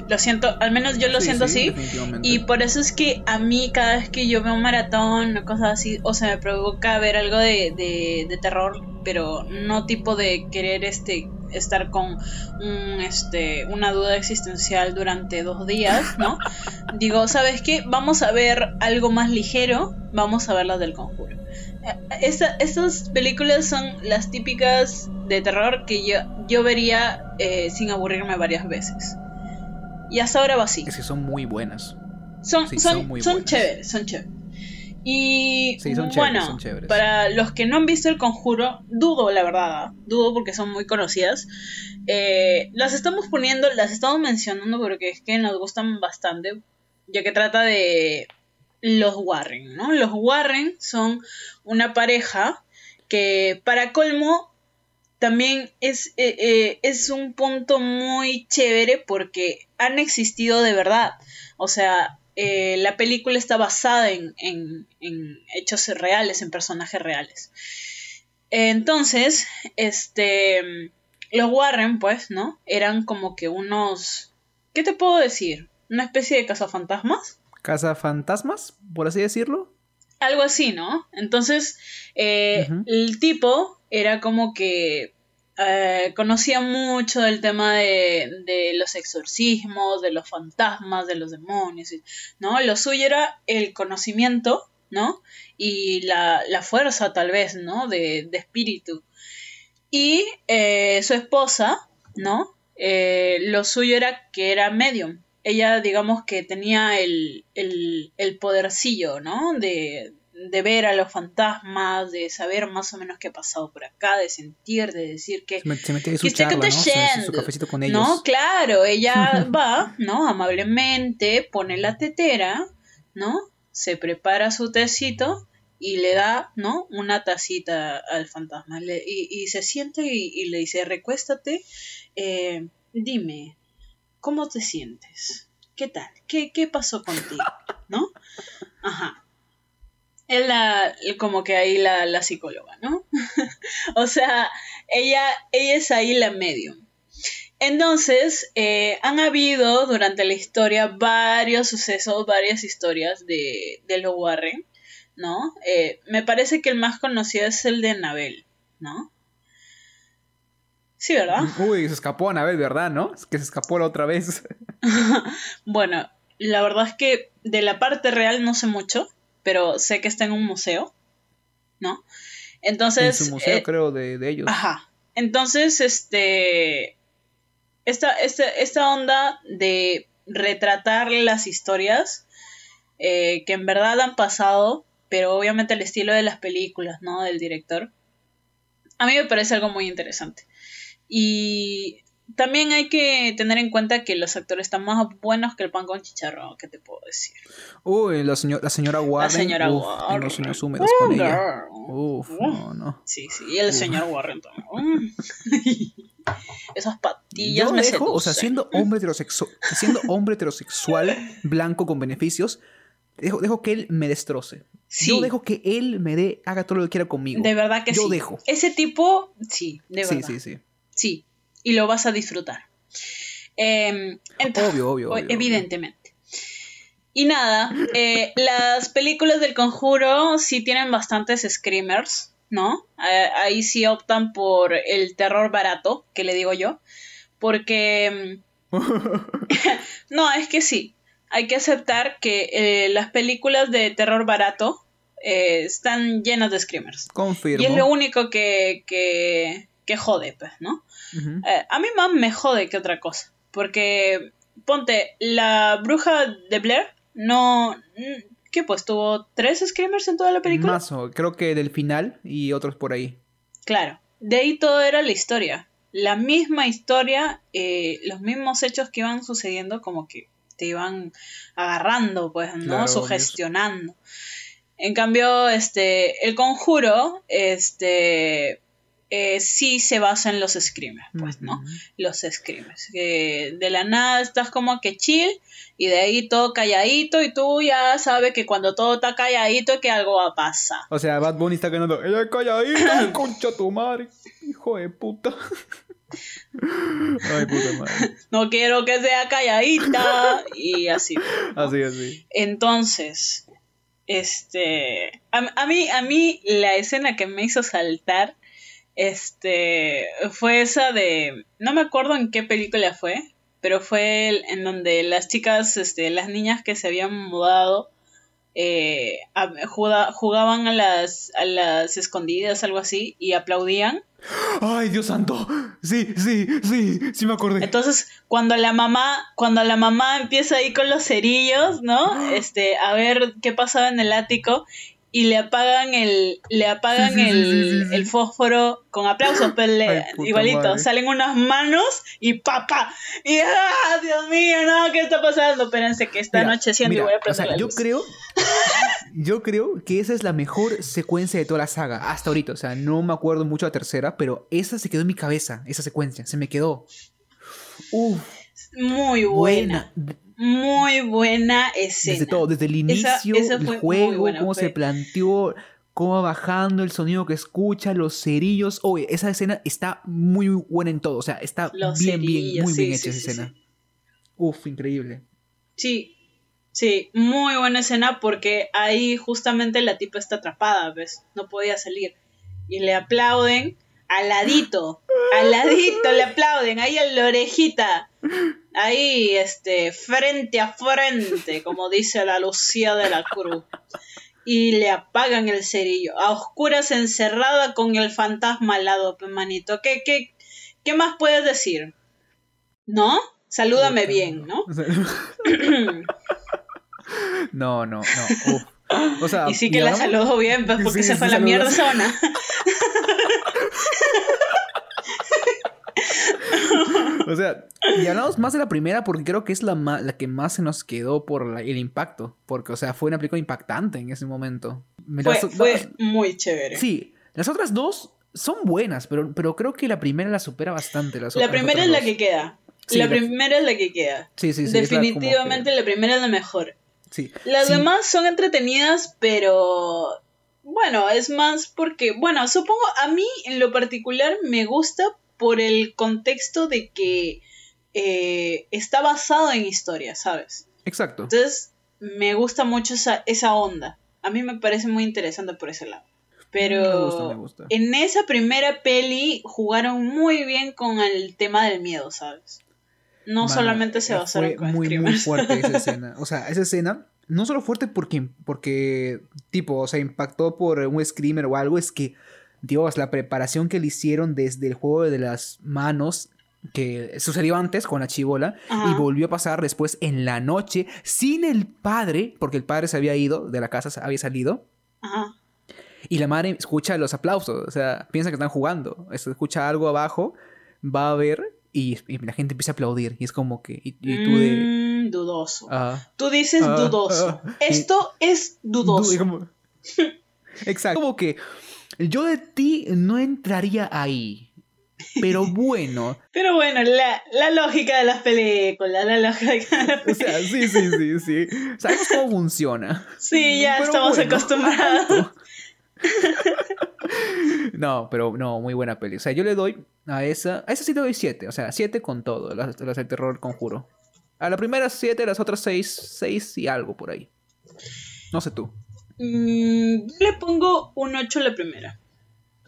Speaker 1: Lo siento, al menos yo lo
Speaker 2: Sí,
Speaker 1: siento
Speaker 2: sí,
Speaker 1: así. Y por eso es que a mí cada vez que yo veo un maratón o cosas así, o sea, me provoca ver algo de, de, de terror, pero no tipo de querer este estar con un, este, una duda existencial durante dos días, ¿no? <laughs> Digo, ¿sabes qué? Vamos a ver algo más ligero, vamos a ver las del conjuro. Esta- estas películas son las típicas de terror que yo, yo vería eh, sin aburrirme varias veces. Y hasta ahora va así.
Speaker 2: Es que son muy buenas.
Speaker 1: Son,
Speaker 2: Sí,
Speaker 1: son,
Speaker 2: son muy
Speaker 1: son
Speaker 2: buenas.
Speaker 1: chéveres, son chéveres. Y
Speaker 2: Sí, son chéveres,
Speaker 1: bueno,
Speaker 2: son chéveres.
Speaker 1: para los que no han visto El Conjuro, dudo la verdad, dudo porque son muy conocidas. Eh, las estamos poniendo, las estamos mencionando porque es que nos gustan bastante, ya que trata de los Warren, ¿no? Los Warren son una pareja que para colmo también es, eh, eh, es un punto muy chévere porque han existido de verdad. O sea, eh, la película está basada en, en- en hechos reales, en personajes reales. Entonces, este, los Warren, pues, ¿no? Eran como que unos, ¿qué te puedo decir? Una especie de cazafantasmas.
Speaker 2: Casa Fantasmas, por así decirlo.
Speaker 1: Algo así, ¿no? Entonces, eh, el tipo era como que eh, conocía mucho del tema de, de los exorcismos, de los fantasmas, de los demonios, ¿no? Lo suyo era el conocimiento, ¿no? Y la, la fuerza, tal vez, ¿no? De, de espíritu. Y eh, su esposa, ¿no? Eh, lo suyo era que era medium. Ella, digamos que tenía el, el, el podercillo, ¿no? De, de ver a los fantasmas, de saber más o menos qué ha pasado por acá, de sentir, de decir que...
Speaker 2: Se, met- se mete su
Speaker 1: ¿Qué está
Speaker 2: charla, ¿no? Su, cafecito con ellos.
Speaker 1: No, claro, ella <laughs> va, ¿no? Amablemente pone la tetera, ¿no? Se prepara su tecito y le da, ¿no? Una tacita al fantasma. Le- y, y se siente y, y le dice, recuéstate, eh, dime, ¿cómo te sientes? ¿Qué tal? ¿Qué, qué pasó contigo? ¿No? Ajá. Es la, como que ahí la, la psicóloga, ¿no? <laughs> o sea, ella, ella es ahí la medium. Entonces, eh, han habido durante la historia varios sucesos, varias historias de, de los Warren, ¿no? Eh, me parece que el más conocido es el de Anabel, ¿no? Sí, ¿verdad? <laughs>
Speaker 2: Uy, se escapó Anabel, ¿verdad? ¿No? Es que se escapó la otra vez. <laughs>
Speaker 1: Bueno, la verdad es que de la parte real no sé mucho, pero sé que está en un museo, ¿no? Entonces...
Speaker 2: en su museo,
Speaker 1: eh,
Speaker 2: creo, de, de ellos.
Speaker 1: Ajá. Entonces, este. Esta, esta, esta onda de retratar las historias eh, que en verdad han pasado, pero obviamente el estilo de las películas, ¿no? Del director. A mí me parece algo muy interesante. Y también hay que tener en cuenta que los actores están más buenos que el pan con chicharrón, ¿qué te puedo decir?
Speaker 2: Uy, la, señor- la señora Warren.
Speaker 1: señora
Speaker 2: uf,
Speaker 1: Warren.
Speaker 2: Tengo sueños húmedos con ella. Uf, no, no.
Speaker 1: Sí, sí, y el señor Warren también. <laughs> Esas patillas
Speaker 2: Yo
Speaker 1: me
Speaker 2: dejo, o sea, siendo hombre, heterosexual, siendo hombre heterosexual, blanco con beneficios, dejo, dejo que él me destroce.
Speaker 1: Sí.
Speaker 2: Yo dejo que él me dé, haga todo lo que quiera conmigo.
Speaker 1: De verdad que
Speaker 2: Yo
Speaker 1: sí.
Speaker 2: dejo.
Speaker 1: Ese tipo, sí, de verdad.
Speaker 2: sí, sí.
Speaker 1: Sí, y lo vas a disfrutar. Em,
Speaker 2: Obvio, obvio, obvio,
Speaker 1: Evidentemente. Y nada, eh, <laughs> las películas del conjuro sí tienen bastantes screamers, ¿no? Eh, ahí sí optan por el terror barato, que le digo yo. Porque... mm, <laughs> no, es que sí. Hay que aceptar que eh, las películas de terror barato están llenas de screamers.
Speaker 2: Confirmo.
Speaker 1: Y es lo único que, que, que jode, pues, ¿no? Eh, a mí más me jode que otra cosa. Porque, ponte, la bruja de Blair no... ¿Qué pues? ¿Tuvo tres screamers en toda la película?
Speaker 2: Más, o- creo que del final y otros por ahí.
Speaker 1: Claro. De ahí todo era la historia. La misma historia, eh, los mismos hechos que iban sucediendo como que te iban agarrando, pues, ¿no?
Speaker 2: Claro,
Speaker 1: Sugestionando. En cambio, este, el conjuro, este, eh, sí se basa en los screamers, pues, ¿no? Los screamers. Que de la nada estás como que chill y de ahí todo calladito y tú ya sabes que cuando todo está calladito es que algo va a pasar.
Speaker 2: O sea, Bad Bunny está ganando. Ella es calladita, <coughs> concha tu madre. Hijo de puta. Ay, puta madre.
Speaker 1: No quiero que sea calladita y así. ¿no?
Speaker 2: Así, así.
Speaker 1: Entonces, este, a, a mí, a mí la escena que me hizo saltar este, fue esa de, no me acuerdo en qué película fue, pero fue el- en donde las chicas, este, las niñas que se habían mudado, eh, a- juga- jugaban a las, a las escondidas, algo así, y aplaudían.
Speaker 2: Ay, Dios santo. Sí, sí, sí, sí me acordé.
Speaker 1: Entonces, cuando la mamá, cuando la mamá empieza ahí con los cerillos, ¿no? <gasps> Este, a ver qué pasaba en el ático y le apagan el, le apagan
Speaker 2: Sí, sí, sí,
Speaker 1: el,
Speaker 2: sí,
Speaker 1: el fósforo con aplausos, pero le- <laughs>
Speaker 2: Ay, puta
Speaker 1: igualito,
Speaker 2: madre.
Speaker 1: salen unas manos y papá. Y ¡ah, Dios mío, no, ¿qué está pasando? Espérense que noche sí
Speaker 2: mira,
Speaker 1: voy a
Speaker 2: o
Speaker 1: prender
Speaker 2: sea,
Speaker 1: la
Speaker 2: yo creo <laughs> yo creo que esa es la mejor secuencia de toda la saga hasta ahorita, o sea, no me acuerdo mucho de la tercera, pero esa se quedó en mi cabeza, esa secuencia, se me quedó. Uf,
Speaker 1: Muy buena,
Speaker 2: buena.
Speaker 1: Muy buena escena.
Speaker 2: Desde todo, desde el
Speaker 1: Esa-
Speaker 2: inicio,
Speaker 1: esa
Speaker 2: el
Speaker 1: fue muy
Speaker 2: juego,
Speaker 1: buena,
Speaker 2: cómo
Speaker 1: fue-
Speaker 2: se planteó, cómo va bajando el sonido que escucha, los cerillos. Oye, esa escena está muy buena en todo, o sea, está
Speaker 1: Los
Speaker 2: bien, bien, muy
Speaker 1: sí,
Speaker 2: bien
Speaker 1: sí,
Speaker 2: hecha esa
Speaker 1: sí,
Speaker 2: escena. Uf, increíble.
Speaker 1: Sí, sí, muy buena escena porque ahí justamente la tipa está atrapada, ¿ves? No podía salir. Y le aplauden al ladito, al ladito le aplauden, ahí en la orejita. Ahí, este, frente a frente, como dice la Lucía de la Cruz. Y le apagan el cerillo. A oscuras encerrada con el fantasma al lado, manito. ¿Qué, qué, ¿Qué más puedes decir? ¿No? Salúdame bien, ¿no? <clears throat>
Speaker 2: No, no, no. uf. O sea,
Speaker 1: Y sí que la saludó bien, pues <laughs> porque
Speaker 2: Sí,
Speaker 1: se fue a la mierda zona. <laughs>
Speaker 2: O sea, y hablamos más de la primera porque creo que es la, ma- la que más se nos quedó por la- el impacto. Porque, o sea, fue una película impactante en ese momento. Me
Speaker 1: Fue,
Speaker 2: las-
Speaker 1: fue muy chévere.
Speaker 2: Sí, las otras dos son buenas, pero, pero creo que la primera la supera bastante. Las
Speaker 1: la
Speaker 2: otras-
Speaker 1: primera es la que queda.
Speaker 2: Sí,
Speaker 1: la primera es la que queda.
Speaker 2: Sí, sí, sí.
Speaker 1: Definitivamente
Speaker 2: que-
Speaker 1: la primera es la mejor.
Speaker 2: Sí.
Speaker 1: Las
Speaker 2: Sí,
Speaker 1: demás son entretenidas, pero bueno, es más porque, bueno, supongo a mí en lo particular me gusta por el contexto de que eh, está basado en historia, ¿sabes?
Speaker 2: Exacto.
Speaker 1: Entonces, me gusta mucho esa, esa onda. A mí me parece muy interesante por ese lado. Pero
Speaker 2: Me gusta, me gusta.
Speaker 1: en esa primera peli jugaron muy bien con el tema del miedo, ¿sabes? No
Speaker 2: Mano,
Speaker 1: solamente se
Speaker 2: eh,
Speaker 1: basaron
Speaker 2: fue
Speaker 1: con
Speaker 2: muy, muy
Speaker 1: screamers.
Speaker 2: fuerte esa <laughs> escena. O sea, esa escena, no solo fuerte porque, porque tipo, o sea, impactó por un screamer o algo, es que, Dios, la preparación que le hicieron desde el juego de las manos, que sucedió antes con la chivola,
Speaker 1: Ajá.
Speaker 2: y volvió a pasar después en la noche, sin el padre, porque el padre se había ido de la casa, había salido.
Speaker 1: Ajá.
Speaker 2: Y la madre escucha los aplausos, o sea, piensa que están jugando. Escucha algo abajo, va a ver y, y la gente empieza a aplaudir. Y es como que. Y, y tú de.
Speaker 1: Mm, dudoso.
Speaker 2: ah,
Speaker 1: Tú dices
Speaker 2: ah,
Speaker 1: dudoso.
Speaker 2: ah,
Speaker 1: Esto es
Speaker 2: du-
Speaker 1: dudoso.
Speaker 2: y como- <laughs> Exacto. Como que yo de ti no entraría ahí. Pero <laughs> bueno.
Speaker 1: Pero bueno, la, la lógica de las películas, la lógica de las <laughs>
Speaker 2: O
Speaker 1: películas.
Speaker 2: sea, sí, sí, sí, sí. Sabemos cómo funciona.
Speaker 1: Sí, ya
Speaker 2: Pero
Speaker 1: estamos
Speaker 2: bueno,
Speaker 1: acostumbrados. <laughs>
Speaker 2: No, pero no, muy buena peli. O sea, yo le doy a esa. A esa sí le doy 7. O sea, 7 con todo. Las, las de terror conjuro. A la primera 7, las otras 6, 6 y algo por ahí. No sé tú.
Speaker 1: Mm, yo le pongo un 8 a la primera.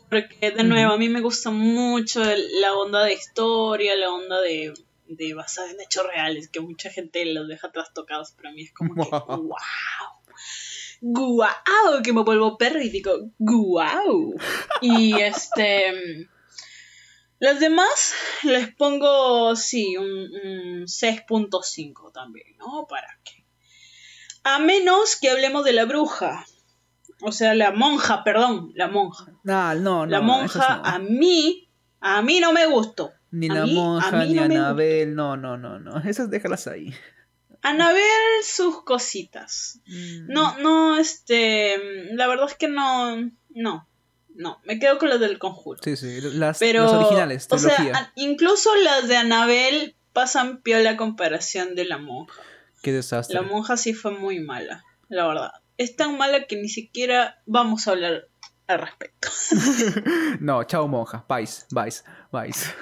Speaker 1: Porque, de nuevo, a mí me gusta mucho la onda de historia, la onda de, de basada en hechos reales, que mucha gente los deja trastocados, pero a mí es como que, <laughs> wow. ¡Guau! Que me vuelvo perro y digo, ¡guau! Y este. Las demás les pongo, sí, un, un 6.5 también, ¿no? Para que. A menos que hablemos de la bruja. O sea, la monja, perdón, la monja.
Speaker 2: No, no, no.
Speaker 1: la monja,
Speaker 2: no.
Speaker 1: a mí, a mí no me gustó.
Speaker 2: Ni
Speaker 1: a
Speaker 2: la
Speaker 1: mí-
Speaker 2: monja, ni
Speaker 1: no
Speaker 2: Anabel. No, no, no, no. Esas déjalas ahí.
Speaker 1: Anabel, sus cositas.
Speaker 2: Mm.
Speaker 1: No, no, este. La verdad es que no. No. No. Me quedo con las del conjuro.
Speaker 2: Sí, sí. Las,
Speaker 1: Pero.
Speaker 2: las originales,
Speaker 1: o sea, incluso las de Anabel pasan piola comparación de la monja.
Speaker 2: Qué desastre.
Speaker 1: La monja sí fue muy mala, la verdad. Es tan mala que ni siquiera vamos a hablar al respecto. <laughs>
Speaker 2: No, chao monja. Vais, vais, vais.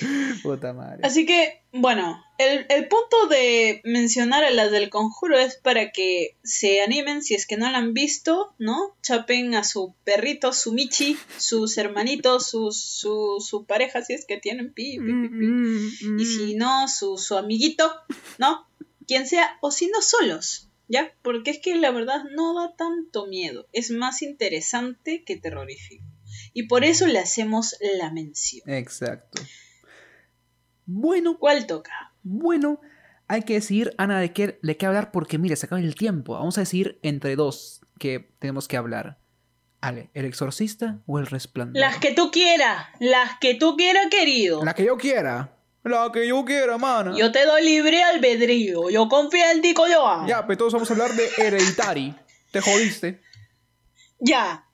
Speaker 2: <laughs> Puta madre.
Speaker 1: Así que, bueno, el, el punto de mencionar a las del conjuro es para que se animen si es que no la han visto, ¿no? Chapen a su perrito, su Michi, sus hermanitos, su, su, su pareja, si es que tienen pi, pi, pi, pi. Y si no, su, su amiguito, ¿no? Quien sea, o si no, solos, ¿ya? Porque es que la verdad no da tanto miedo, es más interesante que terrorífico. Y por eso le hacemos la mención.
Speaker 2: Exacto. Bueno,
Speaker 1: ¿Cuál toca?
Speaker 2: bueno, hay que decir, Ana, de qué, de qué hablar porque, mira, se acaba el tiempo. Vamos a decir entre dos que tenemos que hablar. Ale, ¿el exorcista o el resplandor?
Speaker 1: Las que tú quieras, las que tú quieras, querido.
Speaker 2: La que yo quiera. La que yo quiera, mana.
Speaker 1: Yo te doy libre albedrío. Yo confío en ti, coño.
Speaker 2: Ya, pero todos vamos a hablar de Hereditary. Te jodiste.
Speaker 1: Ya.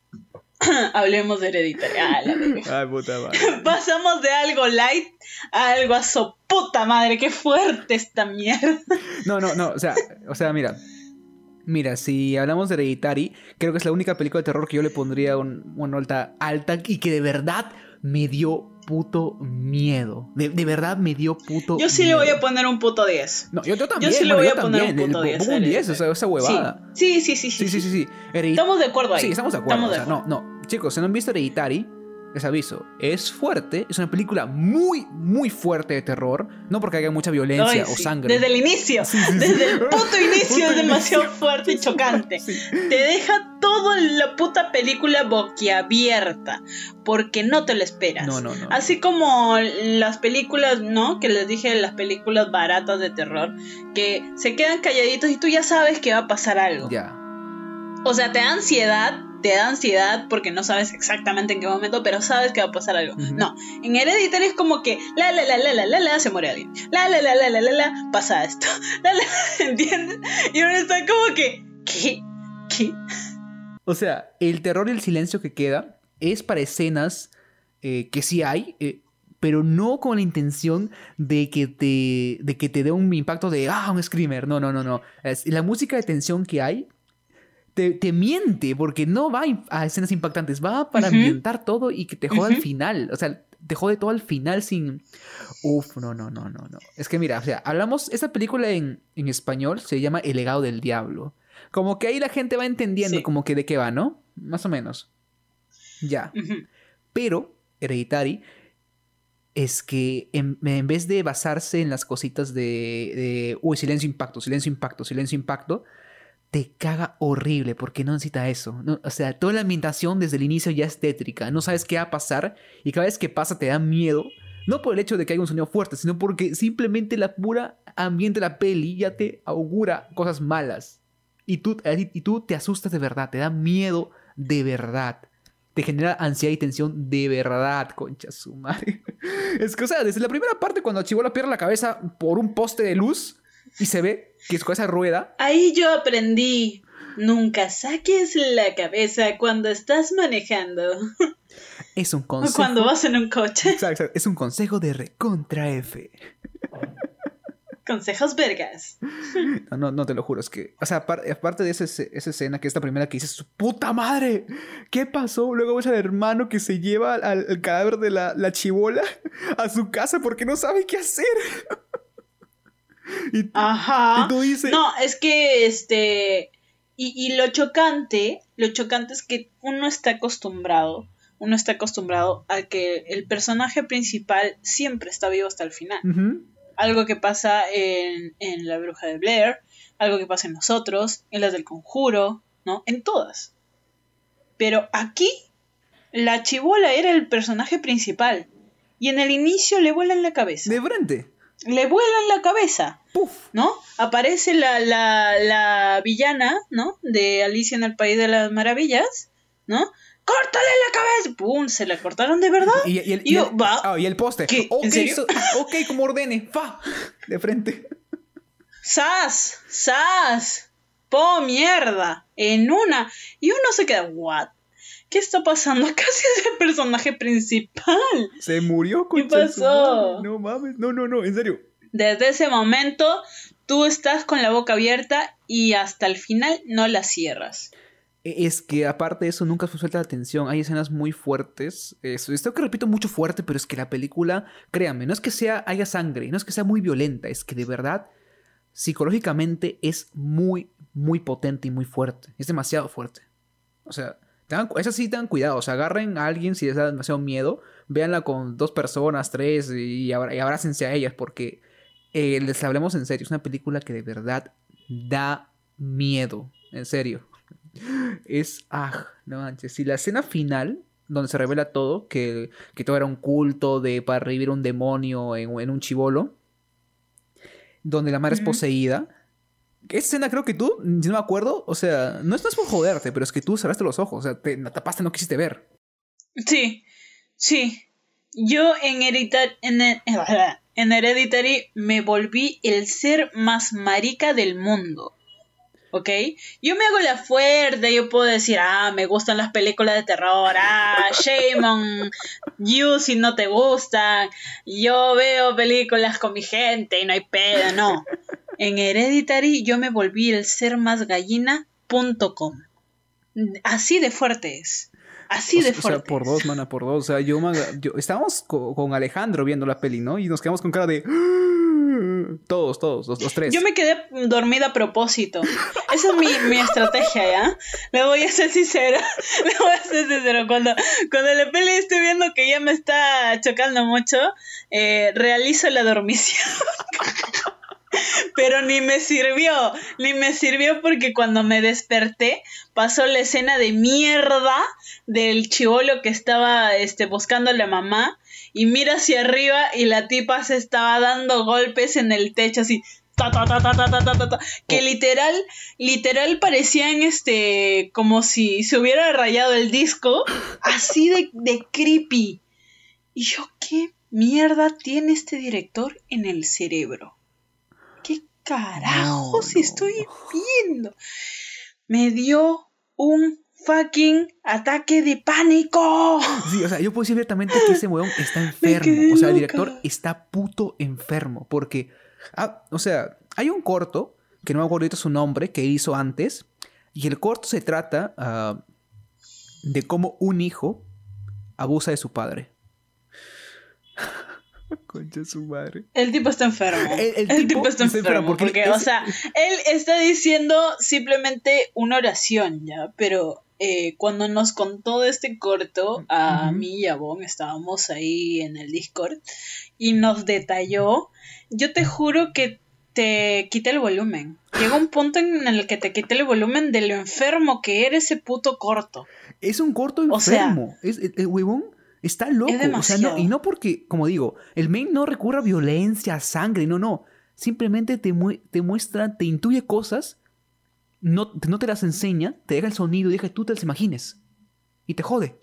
Speaker 1: <clears throat> Hablemos de Hereditary. Ah, la.
Speaker 2: Ay, puta madre. <laughs>
Speaker 1: Pasamos de algo light a algo a su puta madre. Qué fuerte esta mierda.
Speaker 2: No, no, no. O sea, o sea, mira. Mira, si hablamos de Hereditary, creo que es la única película de terror que yo le pondría un, una nota alta y que de verdad me dio puto miedo. De, de verdad me dio puto
Speaker 1: Yo sí le
Speaker 2: miedo.
Speaker 1: voy a poner un puto 10.
Speaker 2: No, yo, yo también.
Speaker 1: sí le voy
Speaker 2: yo
Speaker 1: a poner un puto
Speaker 2: El-
Speaker 1: 10
Speaker 2: pongo
Speaker 1: a
Speaker 2: un 10,
Speaker 1: Hereditary.
Speaker 2: esa, esa huevada.
Speaker 1: Sí, sí, sí, sí.
Speaker 2: Sí, sí, sí, sí.
Speaker 1: Estamos de acuerdo ahí.
Speaker 2: Sí, estamos de acuerdo.
Speaker 1: Estamos de
Speaker 2: o sea,
Speaker 1: acuerdo.
Speaker 2: no, no. Chicos, si no han visto Hereditary, les aviso. Es fuerte, es una película muy, muy fuerte de terror. No porque haya mucha violencia
Speaker 1: Ay,
Speaker 2: o sangre.
Speaker 1: Desde el inicio. Desde el <laughs> puto inicio es demasiado fuerte y chocante. Te deja toda la puta película boquiabierta. Porque no te lo esperas.
Speaker 2: No, no, no.
Speaker 1: Así como las películas, ¿no? Que les dije, las películas baratas de terror. Que se quedan calladitos y tú ya sabes que va a pasar algo.
Speaker 2: Ya.
Speaker 1: O sea, te da ansiedad, te da ansiedad porque no sabes exactamente en qué momento, pero sabes que va a pasar algo. No, en Hereditary es como que la la la la la la la se muere alguien. La la la la la la la pasa esto. La la, ¿entiendes? Y uno está como que ¿qué? ¿Qué?
Speaker 2: O sea, el terror y el silencio que queda es para escenas eh, que sí hay, eh, pero no con la intención de que te, de que te dé un impacto de, ah, un screamer. No, no, no, no. Es- la música de tensión que hay te, te miente porque no va a escenas impactantes, va para
Speaker 1: Ujú.
Speaker 2: ambientar todo y que te jode al final. O sea, te jode todo al final sin... Uf, no, no, no, no, no. Es que mira, o sea, hablamos, esta película en, en español se llama El legado del diablo. Como que ahí la gente va entendiendo
Speaker 1: Sí.
Speaker 2: como que de qué va, ¿no? Más o menos. Ya. Pero Hereditary es que en, en vez de basarse en las cositas de, de, uy, silencio, impacto, silencio, impacto, silencio, impacto, te caga horrible porque no necesita eso. O sea, toda la ambientación desde el inicio ya es tétrica. No sabes qué va a pasar y cada vez que pasa te da miedo. No por el hecho de que haya un sonido fuerte, sino porque simplemente la pura ambiente de la peli ya te augura cosas malas. Y tú, y tú te asustas de verdad, te da miedo de verdad. Te genera ansiedad y tensión de verdad, concha su madre. <laughs> Es que, o sea, desde la primera parte, cuando Chihuahua pierde la cabeza por un poste de luz y se ve que su cabeza rueda,
Speaker 1: Ahí yo aprendí. Nunca saques la cabeza cuando estás manejando
Speaker 2: es un
Speaker 1: o
Speaker 2: consejo.
Speaker 1: cuando vas en un coche.
Speaker 2: Exacto, exacto. Es un consejo de recontra F.
Speaker 1: Consejos vergas.
Speaker 2: No, no, no te lo juro, es que, o sea, apar- aparte de esa, esa escena que es la primera que dices, su puta madre, ¿qué pasó? Luego ves al hermano que se lleva al, al cadáver de la, la chibola a su casa porque no sabe qué hacer. Y,
Speaker 1: Ajá.
Speaker 2: y tú dices,
Speaker 1: No, es que este. Y, y lo chocante, lo chocante es que uno está acostumbrado, uno está acostumbrado a que el personaje principal siempre está vivo hasta el final. Algo que pasa en, en La Bruja de Blair, algo que pasa en nosotros, en las del Conjuro, ¿no? En todas. Pero aquí, la chibola era el personaje principal. Y en el inicio le vuelan la cabeza.
Speaker 2: de frente,
Speaker 1: Le vuelan la cabeza.
Speaker 2: puf.
Speaker 1: ¿no? Aparece la, la, la villana, ¿no? De Alicia en el País de las Maravillas, ¿no? ¡Córtale la cabeza! ¡Pum! Se la cortaron de verdad.
Speaker 2: Y, y el,
Speaker 1: Y yo,
Speaker 2: el-
Speaker 1: va.
Speaker 2: ah, y el poste.
Speaker 1: ¿Qué?
Speaker 2: Ok,
Speaker 1: ¿En serio?
Speaker 2: so- ok, como ordene, fa, de frente.
Speaker 1: ¡Sas! ¡Sas! ¡Po mierda! En una. Y uno se queda, ¿what? ¿Qué está pasando? <laughs> Casi es el personaje principal.
Speaker 2: Se murió con
Speaker 1: pasó?
Speaker 2: No mames, no, no, no, en serio.
Speaker 1: Desde ese momento, tú estás con la boca abierta y hasta el final no la cierras.
Speaker 2: es que aparte de eso nunca fue suelta la atención. Hay escenas muy fuertes. Eso, esto que repito mucho fuerte, pero es que la película, créanme, no es que sea haya sangre, no es que sea muy violenta, es que de verdad psicológicamente es muy, muy potente y muy fuerte. Es demasiado fuerte. O sea, tengan, esa sí tengan cuidado. O sea, agarren a alguien si les da demasiado miedo, véanla con dos personas, tres y, abra- y abrácense a ellas porque eh, les hablemos en serio. Es una película que de verdad da miedo. En serio. Es. Ah, no manches. Si la escena final, donde se revela todo, que, que todo era un culto de para revivir un demonio en, en un chivolo, donde la madre es poseída. Esa escena creo que tú, si no me acuerdo, o sea, no es, no es por joderte, pero es que tú cerraste los ojos, o sea, te tapaste, no quisiste ver.
Speaker 1: Sí, sí. Yo en, Herita- en, <laughs> en Hereditary me volví el ser más marica del mundo. ¿Ok? Yo me hago la fuerte, yo puedo decir, ah, me gustan las películas de terror, ah, <laughs> shame on you si no te gustan, yo veo películas con mi gente y no hay pedo, no. En Hereditary yo me volví el ser más gallina.com. Así de fuerte es. Así
Speaker 2: o,
Speaker 1: de
Speaker 2: o sea,
Speaker 1: fuerte.
Speaker 2: por dos, mana, por dos. O sea, yo, yo- estábamos co- con Alejandro viendo la peli, ¿no? Y nos quedamos con cara de. <gasps> Todos, todos, los, los tres.
Speaker 1: Yo me quedé dormida a propósito. Esa es mi, mi estrategia, ¿ya? Le voy a ser sincera. <laughs> Le voy a ser sincero. Cuando, cuando la peli estoy viendo que ya me está chocando mucho, eh, realizo la dormición. <laughs> Pero ni me sirvió, ni me sirvió porque cuando me desperté pasó la escena de mierda del chivolo que estaba este, buscando a la mamá y mira hacia arriba y la tipa se estaba dando golpes en el techo así ta ta ta ta ta ta ta, ta, ta, que literal literal parecían este como si se hubiera rayado el disco así de, de creepy. Y yo qué mierda tiene este director en el cerebro carajos
Speaker 2: No, no.
Speaker 1: estoy viendo me dio un fucking ataque de pánico <laughs>
Speaker 2: Sí, o sea, yo puedo decir abiertamente que ese weón está enfermo. O sea, el
Speaker 1: loca.
Speaker 2: director está puto enfermo. Porque, ah, o sea, hay un corto, que no me acuerdo ahorita su nombre, que hizo antes. Y el corto se trata ah, de cómo un hijo abusa de su padre. Concha su madre.
Speaker 1: El tipo está enfermo.
Speaker 2: El-
Speaker 1: El,
Speaker 2: el
Speaker 1: tipo,
Speaker 2: tipo
Speaker 1: está enfermo.
Speaker 2: enfermo, porque
Speaker 1: porque,
Speaker 2: es-
Speaker 1: o sea, él está diciendo simplemente una oración, ¿ya? Pero eh, cuando nos contó de este corto, a mí y a Bon estábamos ahí en el Discord y nos detalló. Yo te juro que te quité el volumen. Llega un punto en el que te quité el volumen de lo enfermo que era ese puto corto.
Speaker 2: Es un corto
Speaker 1: O sea,
Speaker 2: enfermo. es, el, el huevón está loco.
Speaker 1: es
Speaker 2: o sea, no, y no porque, como digo, el main no recurre a violencia, a sangre, no, no. Simplemente te, mue- te muestra, te intuye cosas, no, no te las enseña, te deja el sonido y deja que tú te las imagines. Y te jode.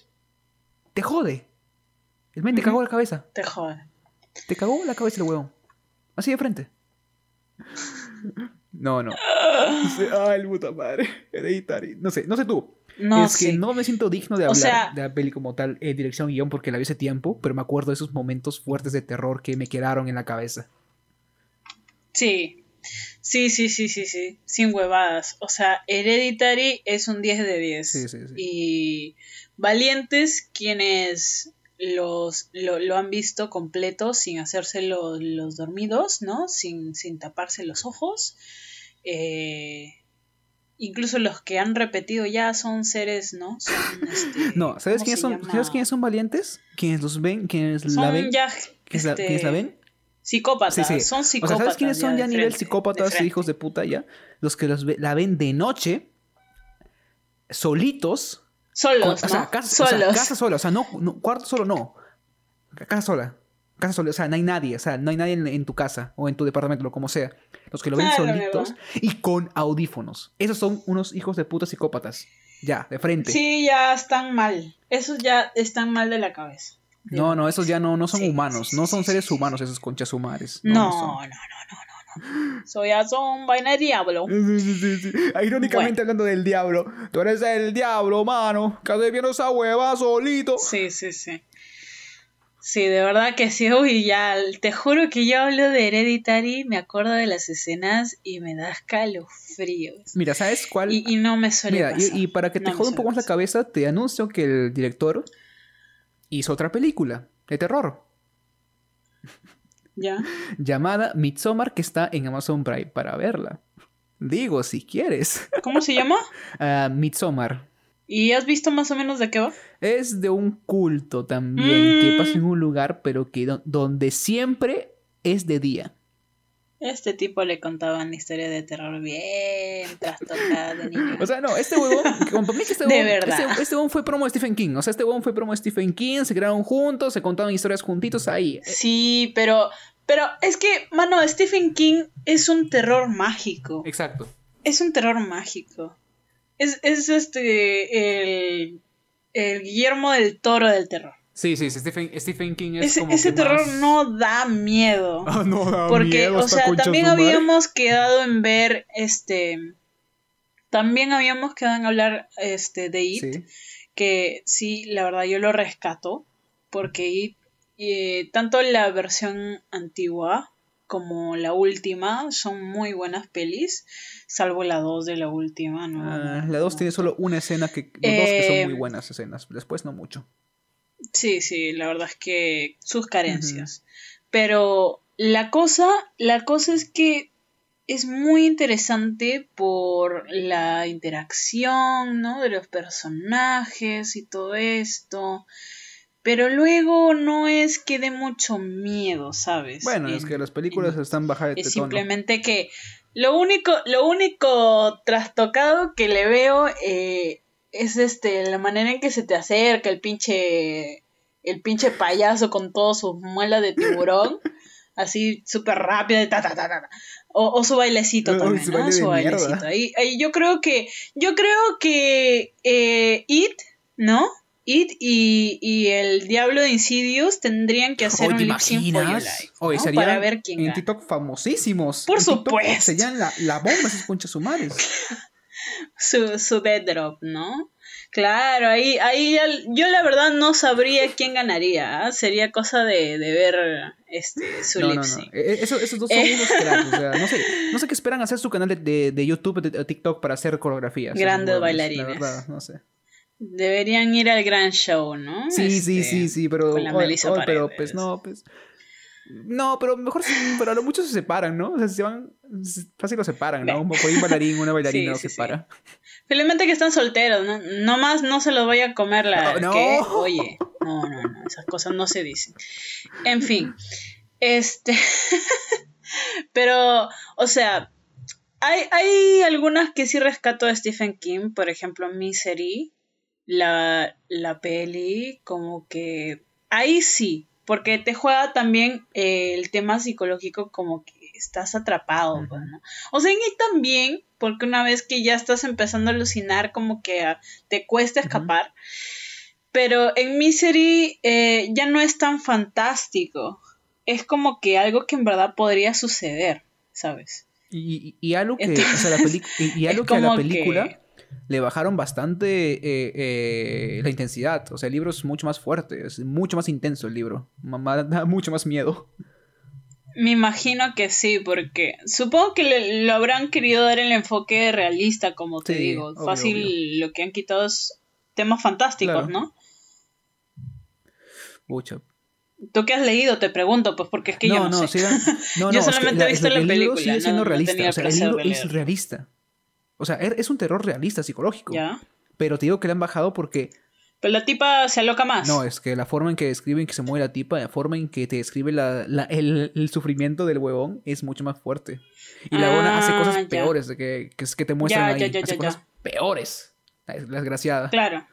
Speaker 2: Te jode. El men te cagó la cabeza.
Speaker 1: Te jode.
Speaker 2: Te cagó la cabeza el huevón. Así de frente. <laughs> No, no. Ay, el puta madre. <laughs> Hereditary. No sé, no sé tú.
Speaker 1: No,
Speaker 2: es que
Speaker 1: sí.
Speaker 2: no me siento digno de
Speaker 1: O
Speaker 2: hablar
Speaker 1: sea-
Speaker 2: de la peli como tal, eh, dirección guion, porque la vi hace tiempo, pero me acuerdo de esos momentos fuertes de terror que me quedaron en la cabeza.
Speaker 1: Sí. Sí, sí, sí, sí, sí. Sin huevadas. O sea, Hereditary es un 10 de 10.
Speaker 2: Sí, sí, sí.
Speaker 1: Y Valientes, quienes los, lo, lo han visto completo sin hacerse lo- los dormidos, ¿no? Sin, sin taparse los ojos. Eh, incluso los que han repetido ya son seres, ¿no? Son, este, <laughs>
Speaker 2: No, ¿sabes
Speaker 1: ¿cómo
Speaker 2: quiénes son? ¿sabes quiénes son valientes? ¿Quiénes los ven? ¿Quiénes la ven?
Speaker 1: ya
Speaker 2: ¿Quiénes la,
Speaker 1: este,
Speaker 2: quiénes la ven?
Speaker 1: psicópatas.
Speaker 2: Sí, sí.
Speaker 1: Son
Speaker 2: O sea,
Speaker 1: psicópatas.
Speaker 2: ¿sabes quiénes son ya a nivel
Speaker 1: frente,
Speaker 2: psicópatas,
Speaker 1: frente.
Speaker 2: hijos de puta ya? Los que los ve- la ven de noche, solitos.
Speaker 1: Solos,
Speaker 2: con- o sea,
Speaker 1: ¿no?
Speaker 2: casa, o sea,
Speaker 1: Solos.
Speaker 2: casa sola, o sea, no, no, cuarto solo no. Casa sola. Casa sola, o sea, no hay nadie, o sea, no hay nadie en, en tu casa o en tu departamento, lo como sea. Los que lo ven
Speaker 1: Claro,
Speaker 2: solitos y con audífonos. Esos son unos hijos de puta psicópatas. Ya, de frente.
Speaker 1: Sí, ya están mal. Esos ya están mal de la cabeza.
Speaker 2: No, no, esos ya no, no son
Speaker 1: Sí,
Speaker 2: humanos,
Speaker 1: sí,
Speaker 2: no son seres humanos esos conchas humares.
Speaker 1: No,
Speaker 2: No,
Speaker 1: no, no, no, no, no. Eso ya son vaina de diablo.
Speaker 2: Sí, sí, sí, sí. Irónicamente hablando del diablo. Tú eres el diablo, mano. Que haces esa hueva solito.
Speaker 1: Sí, sí, sí. Sí, de verdad que sí. Uy, ya, te juro que yo hablo de Hereditary, me acuerdo de las escenas y me da escalofríos.
Speaker 2: Mira, ¿sabes cuál?
Speaker 1: Y, y no me suele
Speaker 2: Mira, y,
Speaker 1: pasar.
Speaker 2: y para que te
Speaker 1: No
Speaker 2: joda un poco más la cabeza, te anuncio que el director hizo otra película de terror.
Speaker 1: Ya. <laughs>
Speaker 2: llamada Midsommar que está en Amazon Prime para verla. Digo, si quieres.
Speaker 1: ¿Cómo se llama? <laughs>
Speaker 2: Midsommar.
Speaker 1: ¿Y has visto más o menos de qué va?
Speaker 2: Es de un culto también que
Speaker 1: Mm.
Speaker 2: pasa en un lugar, pero que do- donde siempre es de día.
Speaker 1: Este tipo le contaban historias de terror bien de niño.
Speaker 2: O sea, no, este huevón, que este <laughs>
Speaker 1: De
Speaker 2: huevón,
Speaker 1: verdad.
Speaker 2: Este, este huevón fue promo de Stephen King. O sea, este huevón fue promo de Stephen King, se crearon juntos, se contaban historias juntitos ahí.
Speaker 1: Sí, pero, pero es que, mano, Stephen King es un terror mágico.
Speaker 2: Exacto.
Speaker 1: Es un terror mágico. Es, es este el, el Guillermo del Toro del terror.
Speaker 2: Sí, sí, Stephen, Stephen King es
Speaker 1: Ese,
Speaker 2: como
Speaker 1: ese
Speaker 2: que
Speaker 1: terror
Speaker 2: más-
Speaker 1: no da miedo. <laughs>
Speaker 2: Ah, no da
Speaker 1: Porque,
Speaker 2: miedo,
Speaker 1: o
Speaker 2: esta
Speaker 1: sea, también habíamos quedado en ver este. También habíamos quedado en hablar este de It.
Speaker 2: Sí.
Speaker 1: que sí, la verdad yo lo rescato, porque It, eh, tanto la versión antigua como la última son muy buenas pelis, salvo la 2 de la última, ¿no?
Speaker 2: Ah, la 2
Speaker 1: no.
Speaker 2: tiene solo una escena que. Dos que son
Speaker 1: Eh,
Speaker 2: muy buenas escenas. Después no mucho.
Speaker 1: Sí, sí, la verdad es que sus carencias. Pero la cosa, la cosa es que es muy interesante por la interacción, ¿no? De los personajes y todo esto. Pero luego no es que dé mucho miedo, ¿sabes?
Speaker 2: Bueno, es que las películas
Speaker 1: en-
Speaker 2: están bajadas de
Speaker 1: es
Speaker 2: tono.
Speaker 1: simplemente que lo único, lo único trastocado que le veo eh, es este la manera en que se te acerca el pinche el pinche payaso con todas sus muelas de tiburón, <laughs> así súper rápido, ta, ta, ta, ta, ta. O, o su bailecito también,
Speaker 2: su
Speaker 1: ¿no?
Speaker 2: baile
Speaker 1: Su bailecito. Ahí, ahí yo creo que, yo creo que eh, It, ¿no? It y, y el Diablo de Insidious tendrían que hacer
Speaker 2: Oye,
Speaker 1: un
Speaker 2: ¿te
Speaker 1: lip sync for your
Speaker 2: imaginas?
Speaker 1: life,
Speaker 2: Oye,
Speaker 1: ¿no?
Speaker 2: serían
Speaker 1: Para ver quién
Speaker 2: en
Speaker 1: gana.
Speaker 2: TikTok famosísimos.
Speaker 1: Por
Speaker 2: En TikTok
Speaker 1: supuesto.
Speaker 2: Serían la, la bomba esas conchas sumares. <laughs>
Speaker 1: su, su dead drop, ¿no? Claro, ahí, ahí ya- yo la verdad no sabría quién ganaría. ¿ah? Sería cosa de, de ver este su
Speaker 2: No,
Speaker 1: lip
Speaker 2: no, Eso, esos dos son
Speaker 1: Eh.
Speaker 2: unos <laughs> cracks. O sea, no sé, no sé qué esperan hacer su canal de, de, de YouTube, de, de TikTok para hacer coreografías. esos
Speaker 1: Grandes bailarines.
Speaker 2: La verdad, no sé.
Speaker 1: Deberían ir al gran show, ¿no?
Speaker 2: Sí, sí,
Speaker 1: Este,
Speaker 2: sí, sí, pero.
Speaker 1: con la
Speaker 2: oye, pero pues no, pues. No, pero mejor sí, pero a lo mucho se separan, ¿no? O sea, se van. Fácil lo separan, ¿no? Un bailarín, una bailarina <laughs>
Speaker 1: Sí,
Speaker 2: lo
Speaker 1: sí, sí.
Speaker 2: separa.
Speaker 1: Felizmente que están solteros, ¿no? Nomás no se los vaya a comer la...
Speaker 2: Oh, no.
Speaker 1: ¿qué? Oye, no, no, no, esas cosas no se dicen. En fin, este... <laughs> Pero, o sea, hay, hay algunas que sí rescato de Stephen King, por ejemplo, Misery, la, la peli, como que... Ahí sí, porque te juega también eh, el tema psicológico como que estás atrapado, ¿no? O sea, en él también, porque una vez que ya estás empezando a alucinar, como que te cuesta escapar. Pero en Misery eh, ya no es tan fantástico. Es como que algo que en verdad podría suceder, ¿sabes?
Speaker 2: Y, y- y algo que.
Speaker 1: Entonces,
Speaker 2: o sea, la peli- y, y <laughs> algo que a la película.
Speaker 1: que-
Speaker 2: le bajaron bastante eh, eh, la intensidad. O sea, el libro es mucho más fuerte, es mucho más intenso el libro. Mamá da mucho más miedo.
Speaker 1: Me imagino que sí, porque supongo que le- lo habrán querido dar el enfoque realista, como te
Speaker 2: Sí,
Speaker 1: digo.
Speaker 2: obvio,
Speaker 1: Fácil,
Speaker 2: obvio.
Speaker 1: lo que han quitado es temas fantásticos,
Speaker 2: Claro.
Speaker 1: ¿no?
Speaker 2: Pucha.
Speaker 1: Tú que has leído, te pregunto, pues porque es que yo no,
Speaker 2: no,
Speaker 1: sé.
Speaker 2: no, <laughs>
Speaker 1: Yo
Speaker 2: no, es que
Speaker 1: solamente he visto la
Speaker 2: el libro
Speaker 1: película,
Speaker 2: sigue siendo realista. o sea, el libro es realista. O sea, er- es un terror realista psicológico.
Speaker 1: ¿Ya?
Speaker 2: Pero te digo que le han bajado porque
Speaker 1: Pero la tipa se aloca más.
Speaker 2: no, es que la forma en que describen que se mueve la tipa, la forma en que te describe la, la- el, el sufrimiento del huevón es mucho más fuerte. Y la buena hace
Speaker 1: Ah,
Speaker 2: cosas
Speaker 1: ya.
Speaker 2: peores de que, que, que te muestran
Speaker 1: Ya,
Speaker 2: ahí.
Speaker 1: ya,
Speaker 2: hace cosas peores. La desgraciada.
Speaker 1: Claro.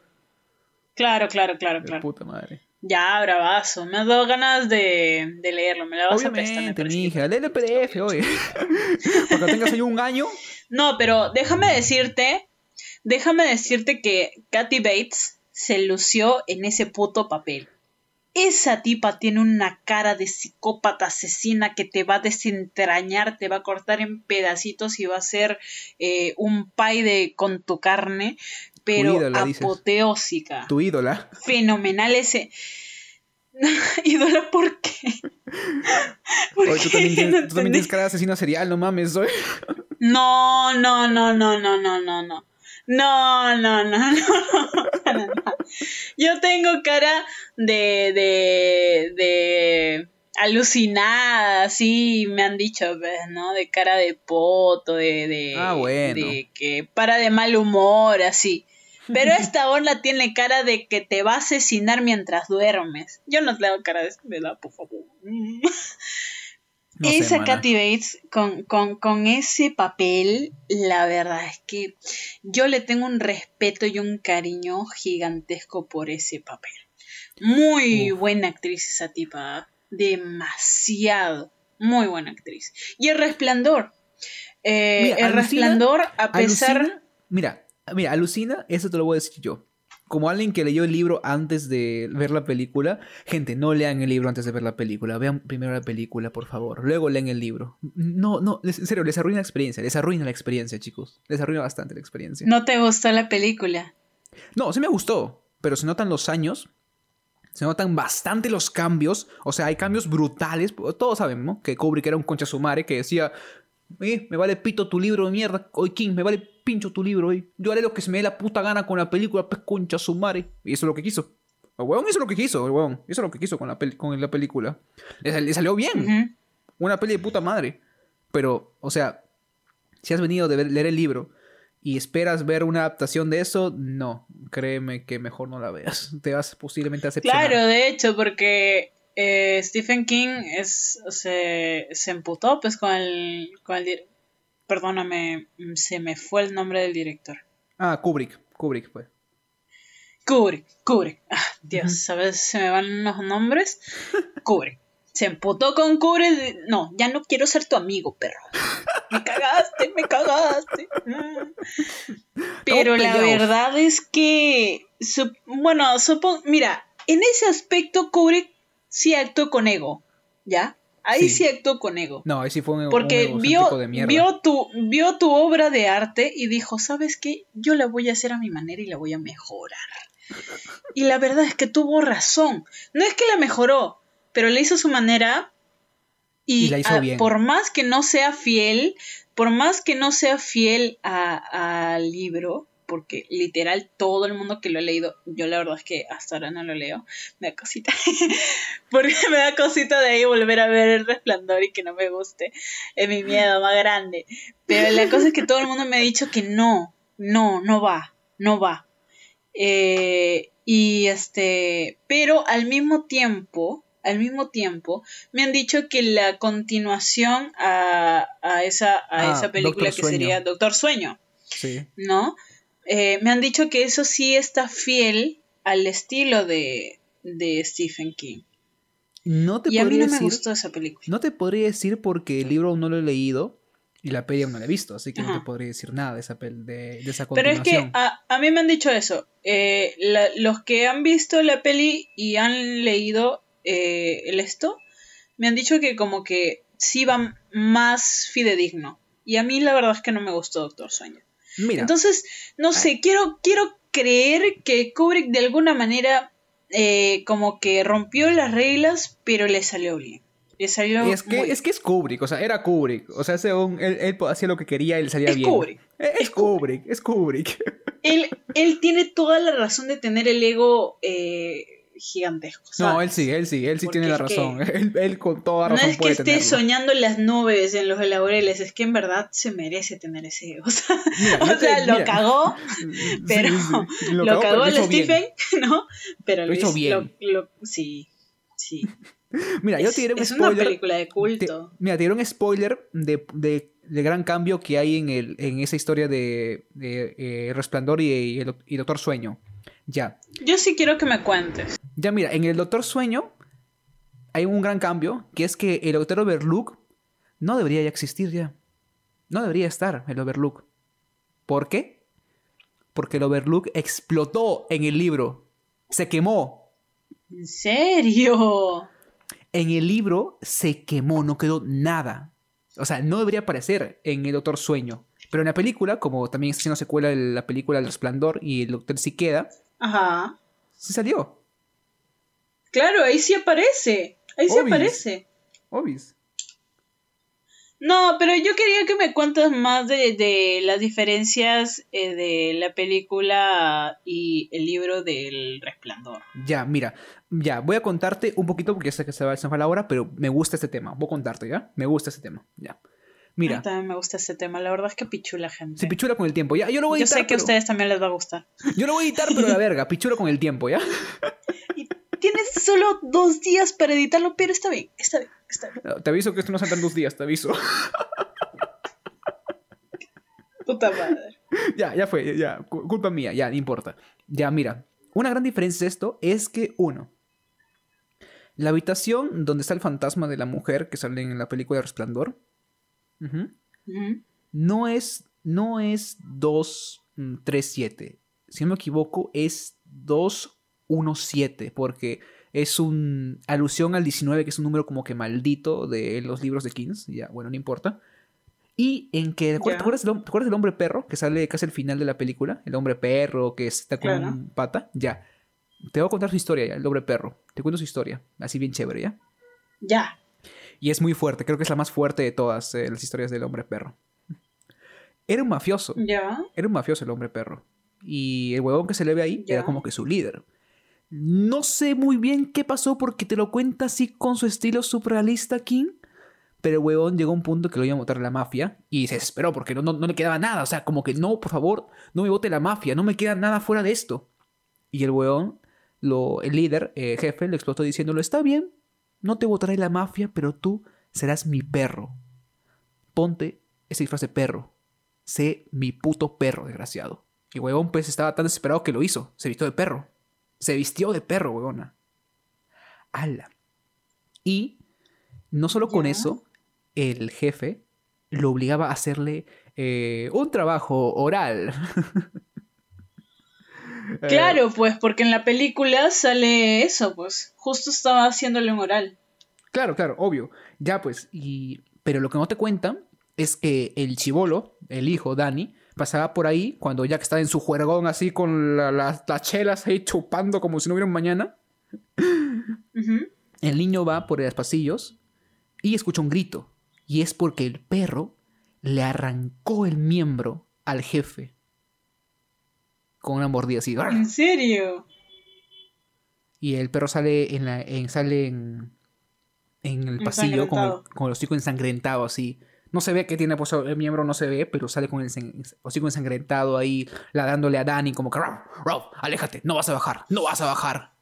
Speaker 1: Claro, claro, claro,
Speaker 2: De
Speaker 1: claro.
Speaker 2: puta madre.
Speaker 1: Ya, bravazo. Me has dado ganas de, de leerlo. Me la vas a prestar, me
Speaker 2: Obviamente, lee el PDF, oye. <laughs> Porque tengas ahí un año.
Speaker 1: No, pero déjame decirte, déjame decirte que Kathy Bates se lució en ese puto papel. Esa tipa tiene una cara de psicópata asesina que te va a desentrañar, te va a cortar en pedacitos y va a hacer eh, un pie de, con tu carne, pero
Speaker 2: ídola, dices.
Speaker 1: apoteósica.
Speaker 2: Tu ídola.
Speaker 1: Fenomenal ese. <laughs> ídola, ¿por qué? <laughs> ¿Por
Speaker 2: Oye, tú también, tienes,
Speaker 1: No
Speaker 2: tú también
Speaker 1: entendí.
Speaker 2: tienes cara de asesino serial, no mames, oye.
Speaker 1: No, no, no, no, no, no, no, no. No, no, no, <laughs> no, no. Yo tengo cara de, de, de alucinada, sí, me han dicho, ¿no? De cara de poto, de, de,
Speaker 2: Ah, bueno.
Speaker 1: de que para de mal humor, así. Pero esta onda tiene cara de que te va a asesinar mientras duermes. Yo no tengo cara de, la, por favor.
Speaker 2: No sé,
Speaker 1: Esa
Speaker 2: mana.
Speaker 1: Kathy Bates con, con, con ese papel, la verdad es que yo le tengo un respeto y un cariño gigantesco por ese papel. Muy
Speaker 2: Uf.
Speaker 1: buena actriz esa tipa, demasiado, muy buena actriz. Y el resplandor, eh,
Speaker 2: Mira,
Speaker 1: el
Speaker 2: alucina-
Speaker 1: resplandor, a pesar...
Speaker 2: Alucina, mira, mira, alucina, eso te lo voy a decir yo. Como alguien que leyó el libro antes de ver la película, gente, no lean el libro antes de ver la película. Vean primero la película, por favor. Luego leen el libro. No, no, en serio, les arruina la experiencia. Les arruina la experiencia, chicos. Les arruina bastante la experiencia.
Speaker 1: ¿No te gustó la película?
Speaker 2: No, sí me gustó, pero se notan los años, se notan bastante los cambios, o sea, hay cambios brutales, todos saben, ¿no? Que Kubrick era un concha sumare que decía, eh, me vale pito tu libro de mierda, hoy King, me vale pincho tu libro, hoy. yo haré lo que se me dé la puta gana con la película, pues concha sumare, y eso es lo que quiso. El huevón hizo lo que quiso, el huevón, hizo lo que quiso con la, peli- con la película. Le, sal- le salió bien, una peli de puta madre. Pero, o sea, si has venido de leer el libro y esperas ver una adaptación de eso, no, créeme que mejor no la veas. Te vas posiblemente a decepcionar.
Speaker 1: Claro, de hecho, porque eh, Stephen King es, se, se emputó pues con el, con el Perdóname, se me fue el nombre del director.
Speaker 2: Ah, Kubrick, Kubrick, pues.
Speaker 1: Kubrick, Kubrick. Ah, Dios, ¿sabes? Se me van los nombres. Kubrick. Se emputó con Kubrick. No, ya no quiero ser tu amigo, perro. Me cagaste, me cagaste. Mm. Pero la verdad es que, bueno, supongo, mira, en ese aspecto Kubrick sí actuó con ego, ¿ya? Ahí sí,
Speaker 2: Sí.
Speaker 1: actuó con ego.
Speaker 2: No, ahí sí fue un,
Speaker 1: Porque
Speaker 2: un
Speaker 1: vio,
Speaker 2: de mierda.
Speaker 1: vio, tu, vio tu obra de arte y dijo, ¿sabes qué? Yo la voy a hacer a mi manera y la voy a mejorar. Y la verdad es que tuvo razón. No es que la mejoró, pero la hizo a su manera y,
Speaker 2: Y la hizo
Speaker 1: a-
Speaker 2: bien.
Speaker 1: por más que no sea fiel, por más que no sea fiel al libro, porque literal todo el mundo que lo ha leído, yo la verdad es que hasta ahora no lo leo, me da cosita. <laughs> porque me da cosita de ahí volver a ver el resplandor y que no me guste. Es mi miedo más grande. Pero la cosa es que todo el mundo me ha dicho que no, no, no va, no va. Eh, y este, pero al mismo tiempo, al mismo tiempo, me han dicho que la continuación a, a esa, a
Speaker 2: Ah,
Speaker 1: esa película
Speaker 2: Doctor
Speaker 1: que
Speaker 2: Sueño.
Speaker 1: sería Doctor Sueño,
Speaker 2: Sí.
Speaker 1: ¿no? Eh, me han dicho que eso sí está fiel al estilo de, de Stephen King.
Speaker 2: No te
Speaker 1: Y a mí
Speaker 2: podría
Speaker 1: no me
Speaker 2: decir,
Speaker 1: gustó esa película.
Speaker 2: no te podría decir porque el libro aún no lo he leído y la peli aún no la he visto, así que no te podría decir nada de esa, pel- de, de esa
Speaker 1: Pero es
Speaker 2: continuación.
Speaker 1: que a, a mí me han dicho eso. Eh, la- los que han visto la peli y han leído eh, el esto, me han dicho que como que sí va más fidedigno. Y a mí la verdad es que no me gustó Doctor Sueño.
Speaker 2: Mira,
Speaker 1: Entonces, no sé, quiero, quiero creer que Kubrick de alguna manera eh, como que rompió las reglas, pero le salió bien. Le salió
Speaker 2: es que,
Speaker 1: muy
Speaker 2: es que es Kubrick, o sea, era Kubrick. O sea, según él, él hacía lo que quería y le salía
Speaker 1: Es
Speaker 2: bien.
Speaker 1: Kubrick.
Speaker 2: Eh, Es,
Speaker 1: Es
Speaker 2: Kubrick, es Kubrick.
Speaker 1: él, él tiene toda la razón de tener el ego eh, gigantesco.
Speaker 2: No, él sí, él sí, él sí
Speaker 1: Porque
Speaker 2: tiene la razón. <laughs> Él, él con toda
Speaker 1: No
Speaker 2: razón
Speaker 1: es que esté
Speaker 2: tenerlo.
Speaker 1: soñando en las nubes, en los laureles, es que en verdad se merece tener ese ego. <laughs> O sea,
Speaker 2: Mira,
Speaker 1: o
Speaker 2: yo te-
Speaker 1: sea, lo cagó, pero
Speaker 2: sí,
Speaker 1: lo,
Speaker 2: cagó,
Speaker 1: el
Speaker 2: bien.
Speaker 1: Stephen, <laughs> ¿no? Pero
Speaker 2: Lo hizo
Speaker 1: hizo-
Speaker 2: bien.
Speaker 1: lo- sí, sí.
Speaker 2: Mira, yo
Speaker 1: es,
Speaker 2: te diré un
Speaker 1: es una película de
Speaker 2: te-
Speaker 1: culto.
Speaker 2: mira, te diré un spoiler de, de, de gran cambio que hay en, el, en esa historia de, de, eh, Resplandor y, y el, y Doctor Sueño. Ya.
Speaker 1: Yo sí quiero que me cuentes.
Speaker 2: Ya, mira, en el Doctor Sueño hay un gran cambio, que es que el Doctor Overlook no debería ya existir ya. No debería estar el Overlook. ¿Por qué? Porque el Overlook explotó en el libro. Se quemó.
Speaker 1: ¿En serio?
Speaker 2: En el libro se quemó, no quedó nada. O sea, no debería aparecer en el Doctor Sueño. Pero en la película, como también está haciendo secuela de la película El Resplandor y el Doctor sí queda,
Speaker 1: Ajá.
Speaker 2: sí salió.
Speaker 1: Claro, ahí sí aparece. Ahí sí aparece.
Speaker 2: Obis.
Speaker 1: No, pero yo quería que me cuentes más de, de las diferencias eh, de la película y el libro del resplandor.
Speaker 2: Ya, mira, ya, voy a contarte un poquito porque ya sé que se va, va la hora, pero me gusta este tema. Voy a contarte, ¿ya? Me gusta este tema, ya. Mira,
Speaker 1: también me gusta ese tema, la verdad es que pichula gente.
Speaker 2: se pichula con el tiempo, ya. Yo lo voy a
Speaker 1: yo
Speaker 2: editar.
Speaker 1: sé que a ustedes también les va a gustar.
Speaker 2: Yo lo voy a editar, pero la verga, pichula con el tiempo, ¿ya? <laughs>
Speaker 1: Y tienes solo dos días para editarlo, pero está bien, está bien, está bien.
Speaker 2: Te aviso que esto no saldrá en dos días, te aviso. <laughs>
Speaker 1: Puta madre.
Speaker 2: ya, ya fue, ya, cu- culpa mía, ya, no importa. Ya, mira, una gran diferencia de esto es que, uno, la habitación donde está el fantasma de la mujer que sale en la película Resplandor, no es, no es 237. Si no me equivoco, es 217, porque es un alusión al 19, que es un número como que maldito de los libros de Kings. Ya, bueno, no importa. Y en que, ¿te acuerdas. ¿te acuerdas del, hom- te acuerdas del hombre perro que sale casi al final de la película? El hombre perro que está con
Speaker 1: Claro.
Speaker 2: un pata. Ya. Te voy a contar su historia ya, el hombre perro. Te cuento su historia, así bien chévere, ¿ya?
Speaker 1: Ya.
Speaker 2: Y es muy fuerte, creo que es la más fuerte de todas eh, las historias del hombre perro. Era un mafioso,
Speaker 1: Ya.
Speaker 2: era un mafioso el hombre perro. Y el huevón que se le ve ahí
Speaker 1: Ya.
Speaker 2: era como que su líder. No sé muy bien qué pasó porque te lo cuenta así con su estilo surrealista King. Pero el huevón llegó a un punto que lo iba a votar la mafia y se desesperó porque no, no, no le quedaba nada. O sea, como que no, por favor, no me vote la mafia, no me queda nada fuera de esto. Y el huevón, lo, el líder, eh, jefe, le explotó diciéndolo, está bien, no te votaré la mafia, pero tú serás mi perro. Ponte ese disfraz de perro. Sé mi puto perro, desgraciado. Y huevón, pues estaba tan desesperado que lo hizo. Se vistió de perro. Se vistió de perro, huevona. Ala. Y no solo con eso, el jefe lo obligaba a hacerle eh, un trabajo oral. <laughs> Eh,
Speaker 1: Claro, pues, porque en la película sale eso, pues. Justo estaba haciéndole un oral.
Speaker 2: Claro, claro, obvio. Ya pues, y... Pero lo que no te cuentan es que el chivolo, el hijo, Dani, pasaba por ahí cuando Jack estaba en su juergón así con la- las- las chelas ahí chupando como si no hubiera un mañana. El niño va por los pasillos y escucha un grito. Y es porque el perro le arrancó el miembro al jefe. Con una mordida así.
Speaker 1: ¿En serio?
Speaker 2: Y el perro sale en la, en, sale en, en el pasillo con el, con el hocico ensangrentado así. No se ve que tiene pues, el miembro, no se ve, pero sale con el hocico ensangrentado ahí, ladándole a Dani como que, "Ralph, Ralph, aléjate, no vas a bajar, no vas a bajar.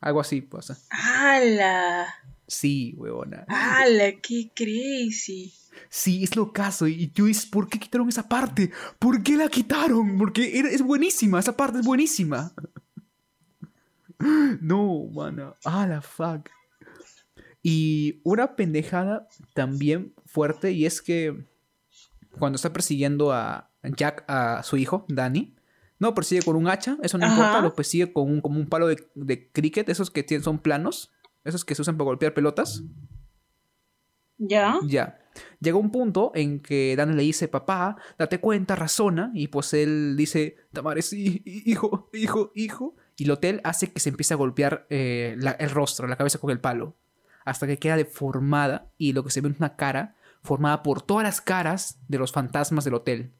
Speaker 2: Algo así pasa.
Speaker 1: ¡Hala!
Speaker 2: Sí, huevona.
Speaker 1: ¡Hala! ¡Qué crazy!
Speaker 2: Sí, es lo caso. Y yo dices, ¿por qué quitaron esa parte? ¿Por qué la quitaron? Porque es buenísima, esa parte es buenísima. <laughs> No, mana. Ah, la fuck. Y una pendejada también fuerte, y es que cuando está persiguiendo a Jack, a su hijo, Danny, no persigue con un hacha, eso no
Speaker 1: Ajá.
Speaker 2: importa, lo persigue con un, como un palo de, de cricket, esos que son planos, esos que se usan para golpear pelotas.
Speaker 1: ¿Ya?
Speaker 2: Ya. Llega un punto en que Dani le dice, papá, date cuenta, razona. Y pues él dice, Tamare, sí, hi- hijo, hijo, hijo. Y el hotel hace que se empiece a golpear eh, el rostro, la cabeza con el palo. Hasta que queda deformada y lo que se ve es una cara formada por todas las caras de los fantasmas del hotel.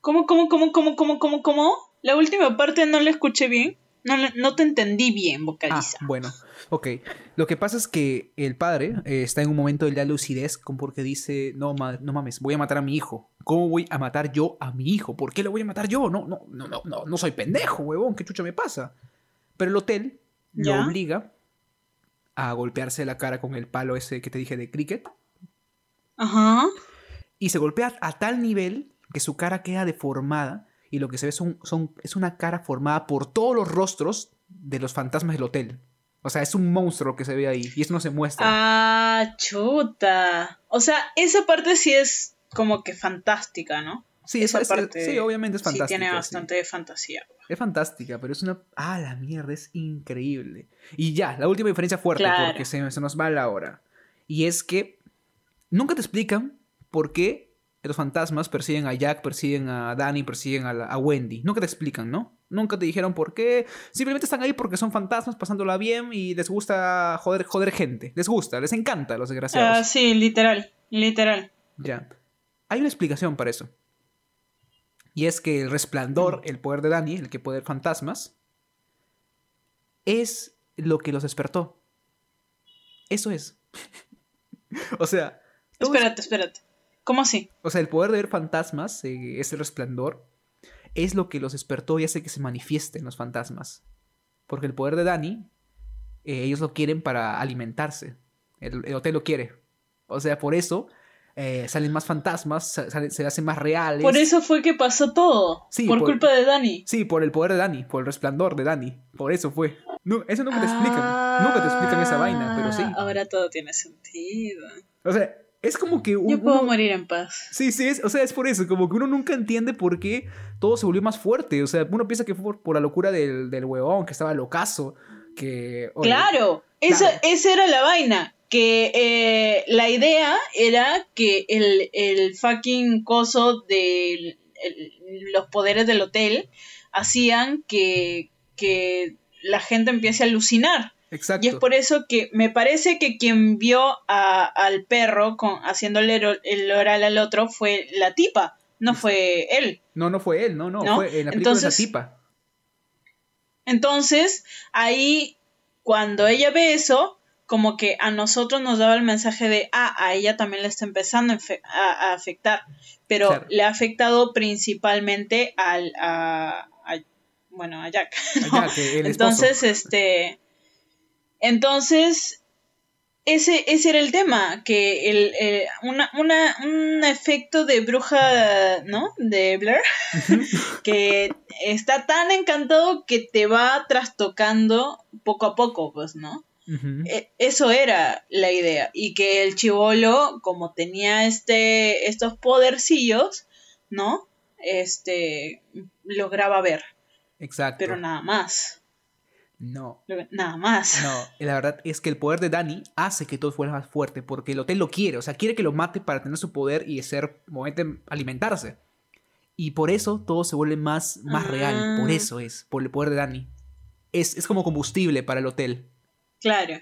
Speaker 1: ¿Cómo, cómo, cómo, cómo, cómo, cómo, cómo? La última parte no la escuché bien. No, no te entendí bien,
Speaker 2: Ah,
Speaker 1: vocaliza.
Speaker 2: bueno, ok. Lo que pasa es que el padre eh, está en un momento de la lucidez porque dice, no, ma- no mames, voy a matar a mi hijo. ¿Cómo voy a matar yo a mi hijo? ¿Por qué lo voy a matar yo? No, no, no, no, no, no soy pendejo, huevón, ¿qué chucha me pasa? Pero el hotel lo
Speaker 1: ¿Ya?
Speaker 2: obliga a golpearse la cara con el palo ese que te dije de cricket
Speaker 1: Ajá.
Speaker 2: y se golpea a tal nivel que su cara queda deformada y lo que se ve son, son, es una cara formada por todos los rostros de los fantasmas del hotel. O sea, es un monstruo que se ve ahí y eso no se muestra.
Speaker 1: Ah, chuta. O sea, esa parte sí es como que fantástica, ¿no?
Speaker 2: sí,
Speaker 1: esa
Speaker 2: es- es-
Speaker 1: parte
Speaker 2: sí, obviamente es fantástica.
Speaker 1: Sí, tiene
Speaker 2: sí.
Speaker 1: bastante de fantasía.
Speaker 2: Es fantástica, pero es una... Ah, la mierda, es increíble. Y ya, la última diferencia fuerte,
Speaker 1: Claro.
Speaker 2: porque se, se nos va la hora. Y es que nunca te explican por qué los fantasmas persiguen a Jack, persiguen a Danny, persiguen a, la- a Wendy. Nunca te explican, ¿no? Nunca te dijeron por qué. Simplemente están ahí porque son fantasmas pasándola bien y les gusta joder, joder gente. Les gusta, les encanta a los desgraciados.
Speaker 1: Ah, sí, literal, literal.
Speaker 2: Ya. Hay una explicación para eso. Y es que el resplandor, el poder de Dani, el que puede ver fantasmas, es lo que los despertó. Eso es. <laughs> o sea. es-
Speaker 1: Espérate, espérate. ¿Cómo así?
Speaker 2: o sea, el poder de ver fantasmas, eh, ese resplandor, es lo que los despertó y hace que se manifiesten los fantasmas. Porque el poder de Dani, eh, ellos lo quieren para alimentarse. El, el hotel lo quiere. O sea, por eso eh, salen más fantasmas, salen- se hacen más reales.
Speaker 1: Por eso fue que pasó todo.
Speaker 2: Sí,
Speaker 1: por,
Speaker 2: por-
Speaker 1: culpa de Dani.
Speaker 2: Sí, por el poder de Dani, por el resplandor de Dani. Por eso fue. No, eso nunca te explican. Nunca te explican esa vaina, pero sí.
Speaker 1: Ah, Ahora todo tiene sentido.
Speaker 2: O sea, es como que un,
Speaker 1: Yo puedo
Speaker 2: uno-
Speaker 1: morir en paz.
Speaker 2: Sí, sí, es, o sea, es por eso, como que uno nunca entiende por qué todo se volvió más fuerte. O sea, uno piensa que fue por, por la locura del, del huevón, que estaba locazo, que... oye,
Speaker 1: Claro, esa,
Speaker 2: claro.
Speaker 1: esa era la vaina. Que eh, la idea era que el, el fucking coso de los poderes del hotel hacían que, que la gente empiece a alucinar.
Speaker 2: Exacto.
Speaker 1: Y es por eso que me parece que quien vio a- al perro con, haciéndole el, el oral al otro fue la tipa, no fue él.
Speaker 2: No, no fue él, no, no,
Speaker 1: ¿No?
Speaker 2: fue en la película de esa
Speaker 1: Entonces-
Speaker 2: tipa.
Speaker 1: Entonces, ahí, cuando ella ve eso, como que a nosotros nos daba el mensaje de, ah, a ella también le está empezando a, afectar, pero
Speaker 2: Claro.
Speaker 1: le ha afectado principalmente al, a, a- bueno, a Jack. <laughs> ¿no?
Speaker 2: Allá, que el esposo.
Speaker 1: Entonces, este, entonces, ese, ese era el tema, que el, eh, una, una, un efecto de bruja, ¿no? De Blair, <laughs> que está tan encantado que te va trastocando poco a poco, pues, ¿no? E- Eso era la idea. Y que el chivolo, como tenía este, estos podercillos, ¿no? Este, lograba ver,
Speaker 2: Exacto.
Speaker 1: pero nada más.
Speaker 2: No,
Speaker 1: Nada más.
Speaker 2: no, la verdad es que el poder de Dani hace que todo fuera más fuerte, porque el hotel lo quiere, o sea, quiere que lo mate para tener su poder y ser, alimentarse. Y por eso todo se vuelve más, más real, por
Speaker 1: Ah.
Speaker 2: eso es, por el poder de Dani. Es, es como combustible para el hotel.
Speaker 1: Claro.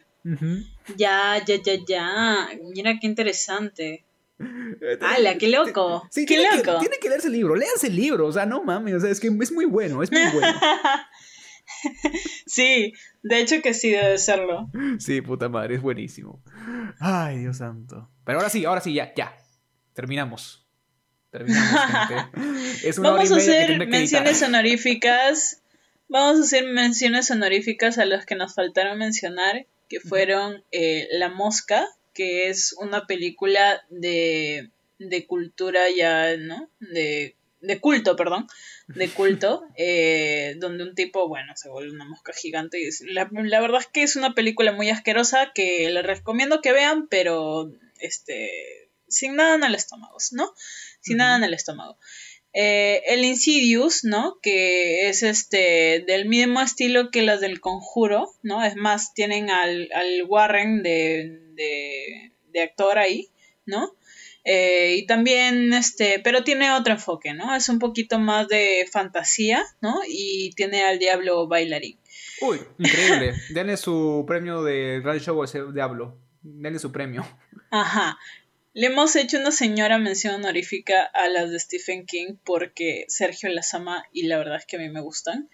Speaker 1: Ya, ya, ya, ya. Mira qué interesante. <laughs> ¡Hala, qué loco!
Speaker 2: Sí,
Speaker 1: ¡Qué
Speaker 2: tiene
Speaker 1: loco!
Speaker 2: Que, tiene que leerse el libro, léanse el libro, o sea, no mames, o sea, es que es muy bueno, es muy bueno. <laughs> <laughs>
Speaker 1: Sí, de hecho que sí debe serlo.
Speaker 2: sí, puta madre, es buenísimo. Ay, Dios santo. Pero ahora sí, ahora sí, ya, ya. Terminamos. Terminamos, <laughs> gente. Es una
Speaker 1: Vamos
Speaker 2: hora
Speaker 1: a
Speaker 2: y media que
Speaker 1: hacer
Speaker 2: que
Speaker 1: menciones honoríficas. Vamos a hacer menciones honoríficas a los que nos faltaron mencionar, que fueron eh, La Mosca, que es una película de, de cultura ya, ¿no? De, de culto, perdón. De culto, <laughs> eh, donde un tipo, bueno, se vuelve una mosca gigante. Y es- la, la verdad es que es una película muy asquerosa que les recomiendo que vean, pero este sin nada en el estómago, ¿no? Sin nada en el estómago. Eh, el Insidious, ¿no? Que es este del mismo estilo que las del Conjuro, ¿no? Es más, tienen al, al Warren de, de, de actor ahí, ¿no? Eh, y también, este, pero tiene otro enfoque, ¿no? Es un poquito más de fantasía, ¿no? Y tiene al diablo bailarín.
Speaker 2: Uy, increíble. <laughs> Denle su premio de Radio Show a ese diablo. Denle su premio.
Speaker 1: Ajá. Le hemos hecho una señora mención honorífica a las de Stephen King porque Sergio las ama y la verdad es que a mí me gustan.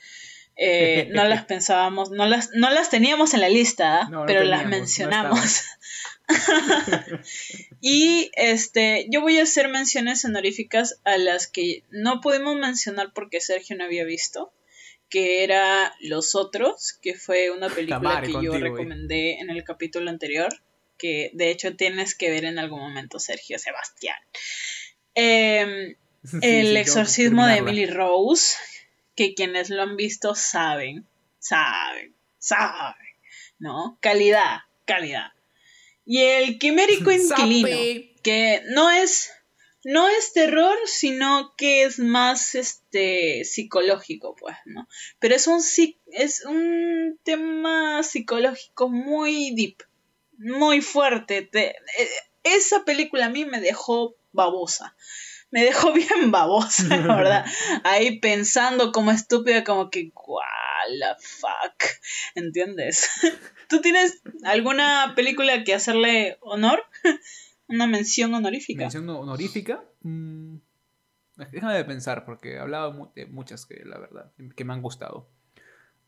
Speaker 1: Eh, no las <laughs> pensábamos, no las, no las teníamos en la lista, ¿ah?
Speaker 2: No, no
Speaker 1: pero las
Speaker 2: teníamos, no
Speaker 1: mencionamos. <laughs> y este, yo voy a hacer menciones honoríficas a las que no pudimos mencionar porque Sergio no había visto, que era Los Otros, que fue una película
Speaker 2: madre
Speaker 1: que yo
Speaker 2: contigo,
Speaker 1: recomendé en el capítulo anterior, que de hecho tienes que ver en algún momento, Sergio Sebastián. Em, <laughs>
Speaker 2: Sí,
Speaker 1: el
Speaker 2: sí,
Speaker 1: exorcismo de. Emily Rose, que quienes lo han visto saben, saben, saben, ¿no? Calidad, calidad. Y el quimérico <laughs> inquilino, que no es, no es terror, sino que es más este psicológico, pues, ¿no? Pero es un es un tema psicológico muy deep, muy fuerte. Te- eh, esa película a mí me dejó babosa. Me dejó <laughs> bien babosa, la <laughs> verdad. Ahí pensando como estúpida, como que, what the fuck, ¿entiendes? <laughs> ¿Tú tienes alguna película que hacerle honor? Una mención honorífica.
Speaker 2: Mención honorífica. Mm, déjame de pensar, porque he hablado de muchas que, la verdad, que me han gustado.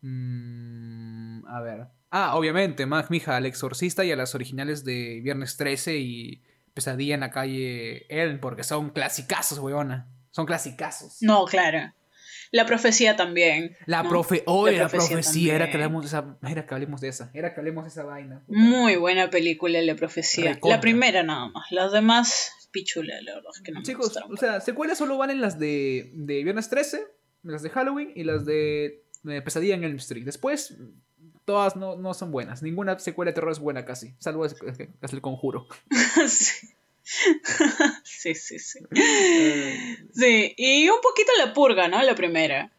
Speaker 2: Mm, a ver. Ah, obviamente, Mag Mija, al exorcista y a las originales de Viernes 13 y Pesadilla en la calle Elm, porque son clasicazos, weona. Son clasicazos.
Speaker 1: No, claro. La profecía también.
Speaker 2: La profe, oh, la, profecía, era que hablemos de esa, era que hablemos de esa, era que hablemos de esa vaina.
Speaker 1: Muy buena película la profecía. La primera nada más, las demás pichula, la verdad es que no
Speaker 2: Chicos, o sea, secuelas solo van en las de, de Viernes 13, las de Halloween y las de, Pesadilla en Elm Street. Después todas no, no, son buenas. Ninguna secuela de terror es buena casi, salvo es, el conjuro. <laughs> <laughs>
Speaker 1: sí. sí, sí, sí. sí, y un poquito la purga, ¿no? La primera.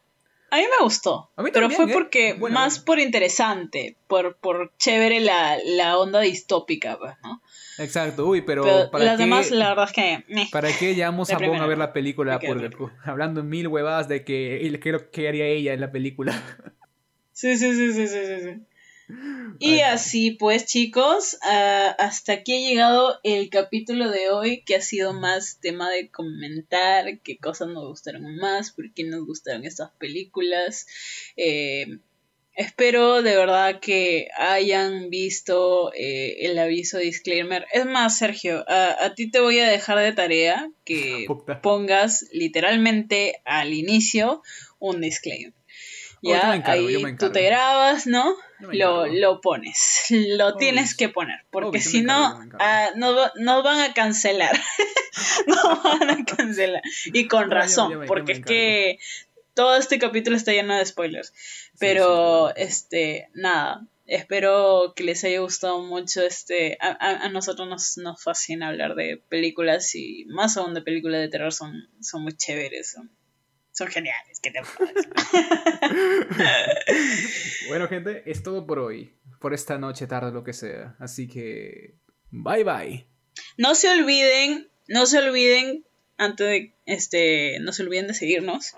Speaker 1: A mí me gustó. pero fue ¿eh? porque, más por interesante, por, por chévere la, la onda distópica, pues, ¿no?
Speaker 2: Exacto, uy, pero,
Speaker 1: para las demás, la verdad es que.
Speaker 2: ¿Para qué llamamos a a ver la película? Purga? hablando en mil huevadas de que qué haría ella en la película. <laughs>
Speaker 1: Sí, sí, sí, sí, sí, sí. Y así pues chicos, ah, hasta aquí ha llegado el capítulo de hoy que ha sido más tema de comentar qué cosas nos gustaron más, por qué nos gustaron estas películas. Eh, espero de verdad que hayan visto eh, el aviso disclaimer. Es más, Sergio, a, ti te voy a dejar de tarea que <laughs> pongas literalmente al inicio un disclaimer. Ya, ahí tú te grabas, ¿no? Lo, lo, pones, <laughs> lo tienes que poner, porque si no, ah, nos, van a cancelar. <laughs> nos van a cancelar. Y con razón, porque es que todo este capítulo está lleno de spoilers. Pero, este, nada, espero que les haya gustado mucho este a, a, nosotros nos, nos fascina hablar de películas y más aún de películas de terror son, son muy chéveres son son geniales. ¿Qué te <laughs>
Speaker 2: bueno, gente, es todo por hoy. Por esta noche, tarde, lo que sea. Así que. Bye bye.
Speaker 1: No se olviden, no se olviden, antes de este, no se olviden de seguirnos.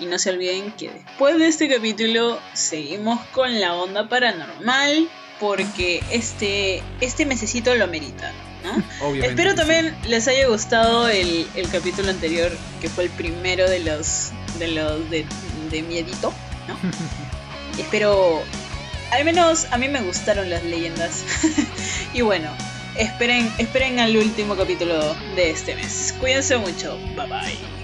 Speaker 1: Y no se olviden que después de este capítulo seguimos con la onda paranormal. Porque este, este mesecito lo merita. Espero también les haya gustado el, capítulo anterior, que fue el primero de los de los de, miedito, Espero, al menos a mí me gustaron las leyendas. <laughs> y bueno, esperen, esperen al último capítulo de este mes. Cuídense mucho, bye bye.